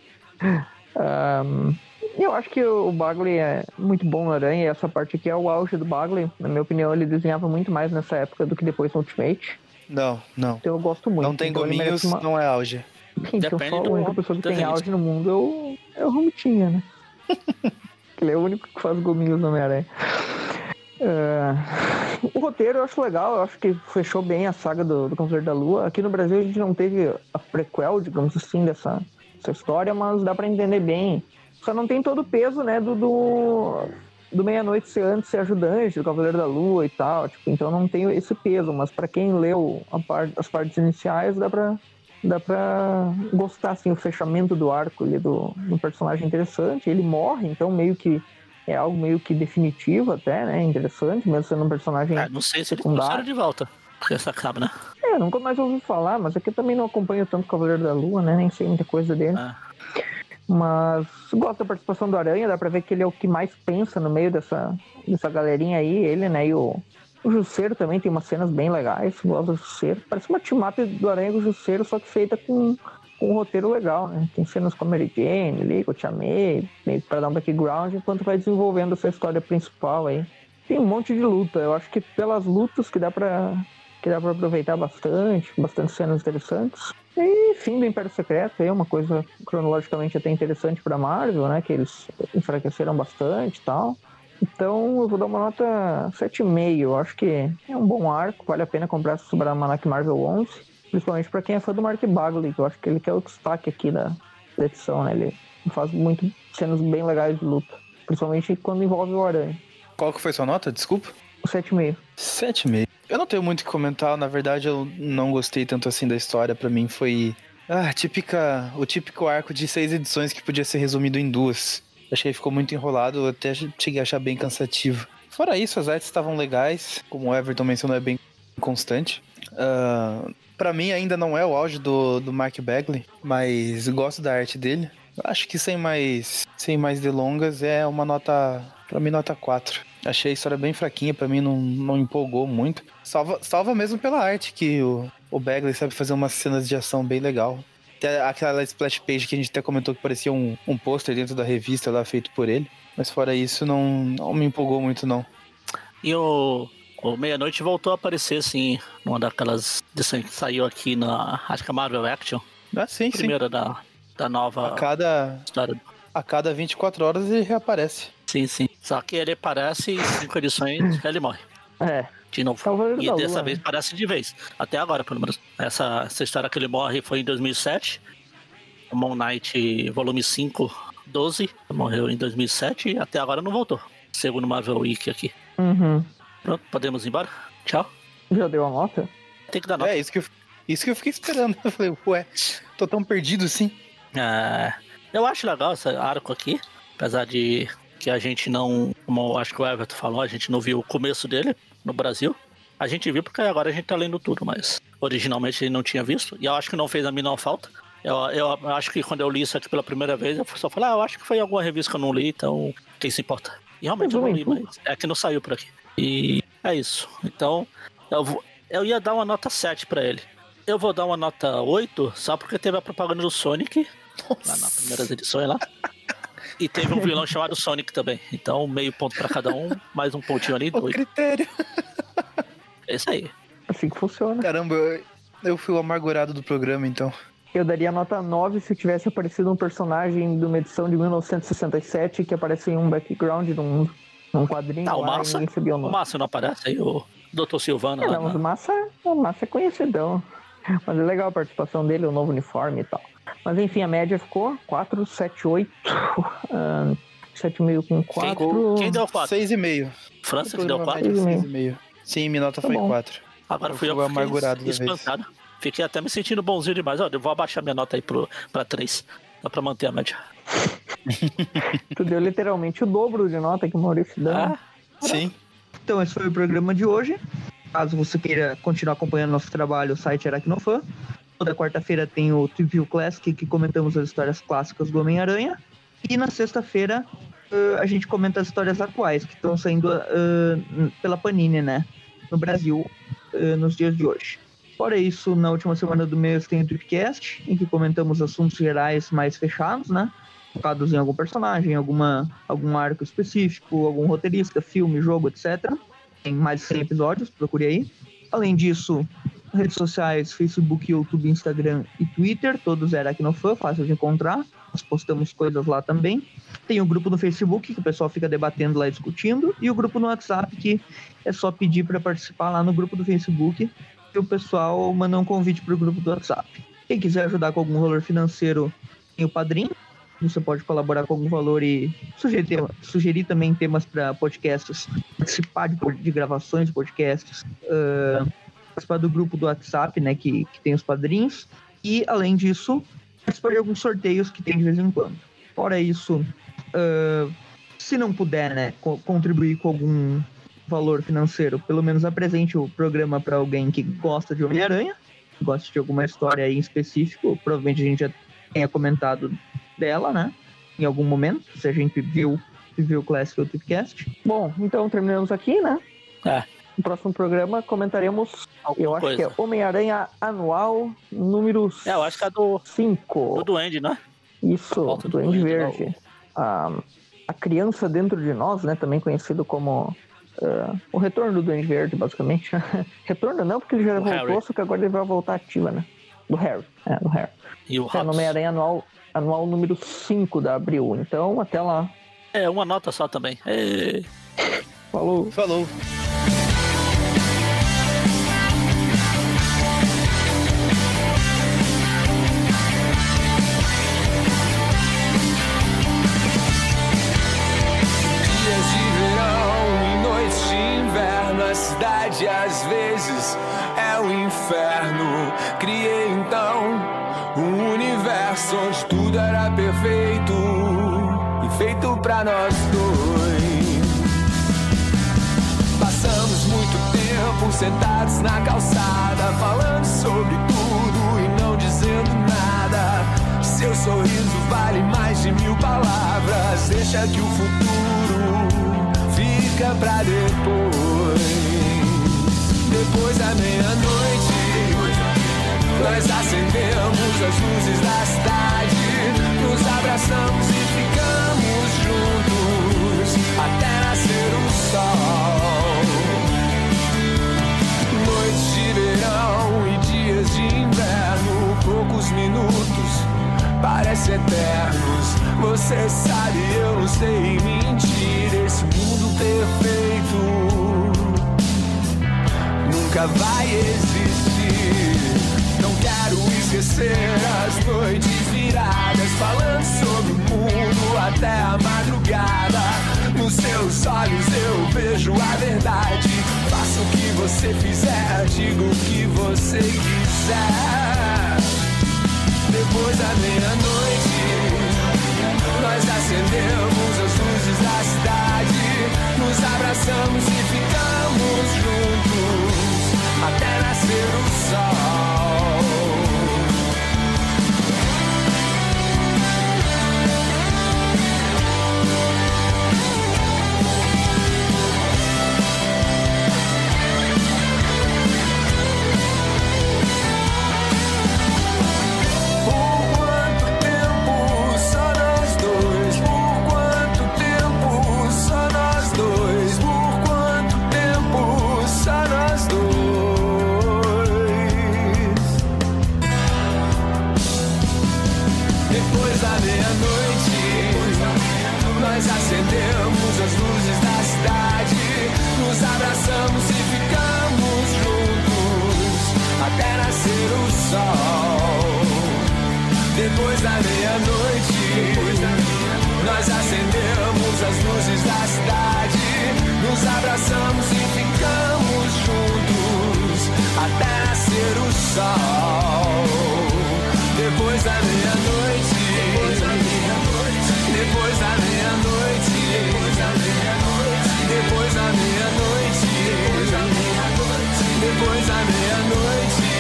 Um, eu acho que o Bagley é muito bom no Aranha, e essa parte aqui é o auge do Bagley. Na minha opinião, ele desenhava muito mais nessa época do que depois no Ultimate. Não, não. Então eu gosto muito. Não tem então, gominhos, uma... não é auge. Gente, eu Depende sou a do única pessoa que tem desenhista. auge no mundo é o, é o Romutinha, né? ele é o único que faz gominhos no Homem-Aranha. É, O roteiro eu acho legal, eu acho que fechou bem a saga do, do Cavaleiro da Lua. Aqui no Brasil a gente não teve a prequel, digamos assim, dessa, dessa história, mas dá pra entender bem. Só não tem todo o peso, né, do, do, do Meia-Noite ser antes ser ajudante do Cavaleiro da Lua e tal. Tipo, então não tem esse peso, mas pra quem leu parte, as partes iniciais, dá pra, dá pra gostar, assim, o fechamento do arco ali do, do personagem interessante. Ele morre, então meio que é algo meio que definitivo até, né? Interessante, mesmo sendo um personagem. Ah, não sei se ele Secundário. trouxeram de volta. Porque essa acaba, né? É, nunca mais ouvi falar, mas aqui eu também não acompanho tanto Cavaleiro da Lua, né? Nem sei muita coisa dele. Ah, Mas gosto da participação do Aranha, dá pra ver que ele é o que mais pensa no meio dessa, dessa galerinha aí, ele, né? E o, o Jusceiro também tem umas cenas bem legais, gosto do Jusceiro. Parece uma team-up do Aranha e do Jusceiro, só que feita com, com um roteiro legal, né? Tem cenas com a Mary Jane ali, com o Tia meio pra dar um background, enquanto vai desenvolvendo essa história principal aí. Tem um monte de luta, eu acho que pelas lutas que dá pra, que dá pra aproveitar bastante, bastante cenas interessantes. E fim do Império Secreto aí é uma coisa cronologicamente até interessante pra Marvel, né? Que eles enfraqueceram bastante e tal. Então eu vou dar uma nota 7,5. Eu acho que é um bom arco, vale a pena comprar esse Super Almanac Marvel 11. Principalmente pra quem é fã do Mark Bagley, que eu acho que ele que é o destaque aqui da, da edição, né? Ele faz muito cenas bem legais de luta. Principalmente quando envolve o Aranha. Qual que foi sua nota? Desculpa. O 7,5. 7,5. Eu não tenho muito o que comentar, na verdade eu não gostei tanto assim da história, pra mim foi ah, típica, o típico arco de seis edições que podia ser resumido em duas. Achei que ficou muito enrolado, até cheguei a achar bem cansativo. Fora isso, as artes estavam legais, como o Everton mencionou, é bem constante. Ah, Pra mim ainda não é o auge do, do Mark Bagley, mas gosto da arte dele. Acho que sem mais, sem mais delongas é uma nota, pra mim nota 4. Achei a história bem fraquinha, pra mim não, não empolgou muito. Salva, salva mesmo pela arte, que o, o Bagley sabe fazer umas cenas de ação bem legal. Até aquela splash page que a gente até comentou que parecia um, um pôster dentro da revista lá feito por ele. Mas fora isso, não, não me empolgou muito não. E o, o Meia-Noite voltou a aparecer, assim, numa daquelas edições que saiu aqui na. Acho que é Marvel Action. Ah, sim, sim. Primeira da, da nova A cada, história. a cada 24 horas ele reaparece. Sim, sim. Só que ele aparece em cinco edições ele morre. É, De novo. Cavaleiro E dessa Lua, vez né? parece de vez. Até agora, pelo menos. Essa, essa história que ele morre foi em 2007. O Moon Knight, volume 5, 12. Morreu em 2007 e até agora não voltou. Segundo Marvel Week aqui. Uhum. Pronto, podemos ir embora? Tchau. Já deu a nota? Tem que dar nota. É, isso que, eu, isso que eu fiquei esperando. Eu falei, ué, tô tão perdido assim. É, eu acho legal esse arco aqui, apesar de que a gente não, como acho que o Everton falou, a gente não viu o começo dele no Brasil. A gente viu porque agora a gente tá lendo tudo, mas originalmente ele não tinha visto. E eu acho que não fez a menor falta. Eu, eu acho que quando eu li isso aqui pela primeira vez, eu só falei, ah, eu acho que foi em alguma revista que eu não li, então quem se importa? E realmente eu não li, mas é que não saiu por aqui. E é isso. Então, eu, vou- eu ia dar uma nota 7 pra ele. Eu vou dar uma nota 8 só porque teve a propaganda do Sonic lá nas primeiras edições lá. E teve um vilão chamado Sonic também. Então, meio ponto pra cada um, mais um pontinho ali, O dois. critério. É isso aí. Assim que funciona. Caramba, eu, eu fui o amargurado do programa, então. Eu daria nota 9 se tivesse aparecido um personagem de uma edição de 1967 que aparece em um background num, num quadrinho Tá, o lá Massa. sabia o. Márcio não aparece aí, o Dr. Silvano É, lá. não, o Massa, o Massa é conhecidão. Mas é legal a participação dele, o novo uniforme e tal. Mas enfim, a média ficou 4, 7, 8. Uh, 7,5 com 4. Quem deu 4? 6,5. França que deu 4? 6,5. Sim, minha nota Tá foi bom. 4. Agora Eu fui eu que amargurado vez. espantado. Fiquei até me sentindo bonzinho demais. Ó, eu vou abaixar minha nota aí pro, pra 3. Só pra manter a média. Tu deu literalmente o dobro de nota que o Maurício deu. né? Ah, Sim. Então, esse foi o programa de hoje. Caso você queira continuar acompanhando nosso trabalho, o site Aracnofan. Toda quarta-feira tem o Trivia Classic, que comentamos as histórias clássicas do Homem-Aranha. E na sexta-feira eh, a gente comenta as histórias atuais, que estão saindo eh, pela Panini, né? No Brasil, eh, nos dias de hoje. Fora isso, na última semana do mês tem o Tripcast, em que comentamos assuntos gerais mais fechados, né? Focados em algum personagem, alguma, algum arco específico, algum roteirista, filme, jogo, etc. Tem mais de 100 episódios, procure aí. Além disso, redes sociais, Facebook, YouTube, Instagram e Twitter, todos era Aracnofan, fácil de encontrar. Nós postamos coisas lá também. Tem o grupo no Facebook, que o pessoal fica debatendo lá discutindo. E o grupo no WhatsApp, que é só pedir para participar lá no grupo do Facebook. E o pessoal manda um convite para o grupo do WhatsApp. Quem quiser ajudar com algum valor financeiro, tem o Padrim. Você pode colaborar com algum valor e sugerir, sugerir também temas para podcasts, participar de, de gravações de podcasts, ah, participar do grupo do WhatsApp, né, que, que tem os padrinhos. E, além disso, participar de alguns sorteios que tem de vez em quando. Fora isso, ah, se não puder, né, co- contribuir com algum valor financeiro, pelo menos apresente o programa para alguém que gosta de Homem-Aranha, gosta de alguma história aí em específico, provavelmente a gente já tenha comentado dela, né, em algum momento, se a gente viu, viu o Classic ou o Tripcast. Bom, então terminamos aqui, né? É. No próximo programa comentaremos, Alguma eu acho coisa. que é Homem-Aranha Anual número É, eu acho que é do, 5. do Duende, né? Isso, Duende Duende, Verde. A, a criança dentro de nós, né? Também conhecido como ah, o retorno do Duende Verde, basicamente. retorno não, porque ele já Do voltou, Harry. só que agora ele vai voltar ativa, né? Do Harry. É, do Harry. E o É. Homem-Aranha Anual, anual número 5 da Abril. Então, até lá. É, uma nota só também. É, Falou! Falou. Deixa que o futuro fica pra depois. Depois da meia-noite, nós acendemos as luzes da cidade, nos abraçamos e ficamos juntos até nascer o sol. Noites de verão e dias de inverno, poucos minutos, parece eternos. Você sabe, eu não sei mentir. Esse mundo perfeito nunca vai existir. Não quero esquecer as noites viradas, falando sobre o mundo até a madrugada. Nos seus olhos eu vejo a verdade. Faça o que você fizer, diga o que você quiser. Depois da meia-noite, nós acendemos as luzes da cidade, nos abraçamos e ficamos juntos até nascer o sol. Abraçamos e ficamos juntos até nascer o sol. Depois da meia-noite, nós acendemos as luzes da cidade, nos abraçamos e ficamos juntos até nascer o sol. Depois da meia-noite, depois da meia-noite, depois da meia-noite, depois da meia-noite, depois da meia-noite.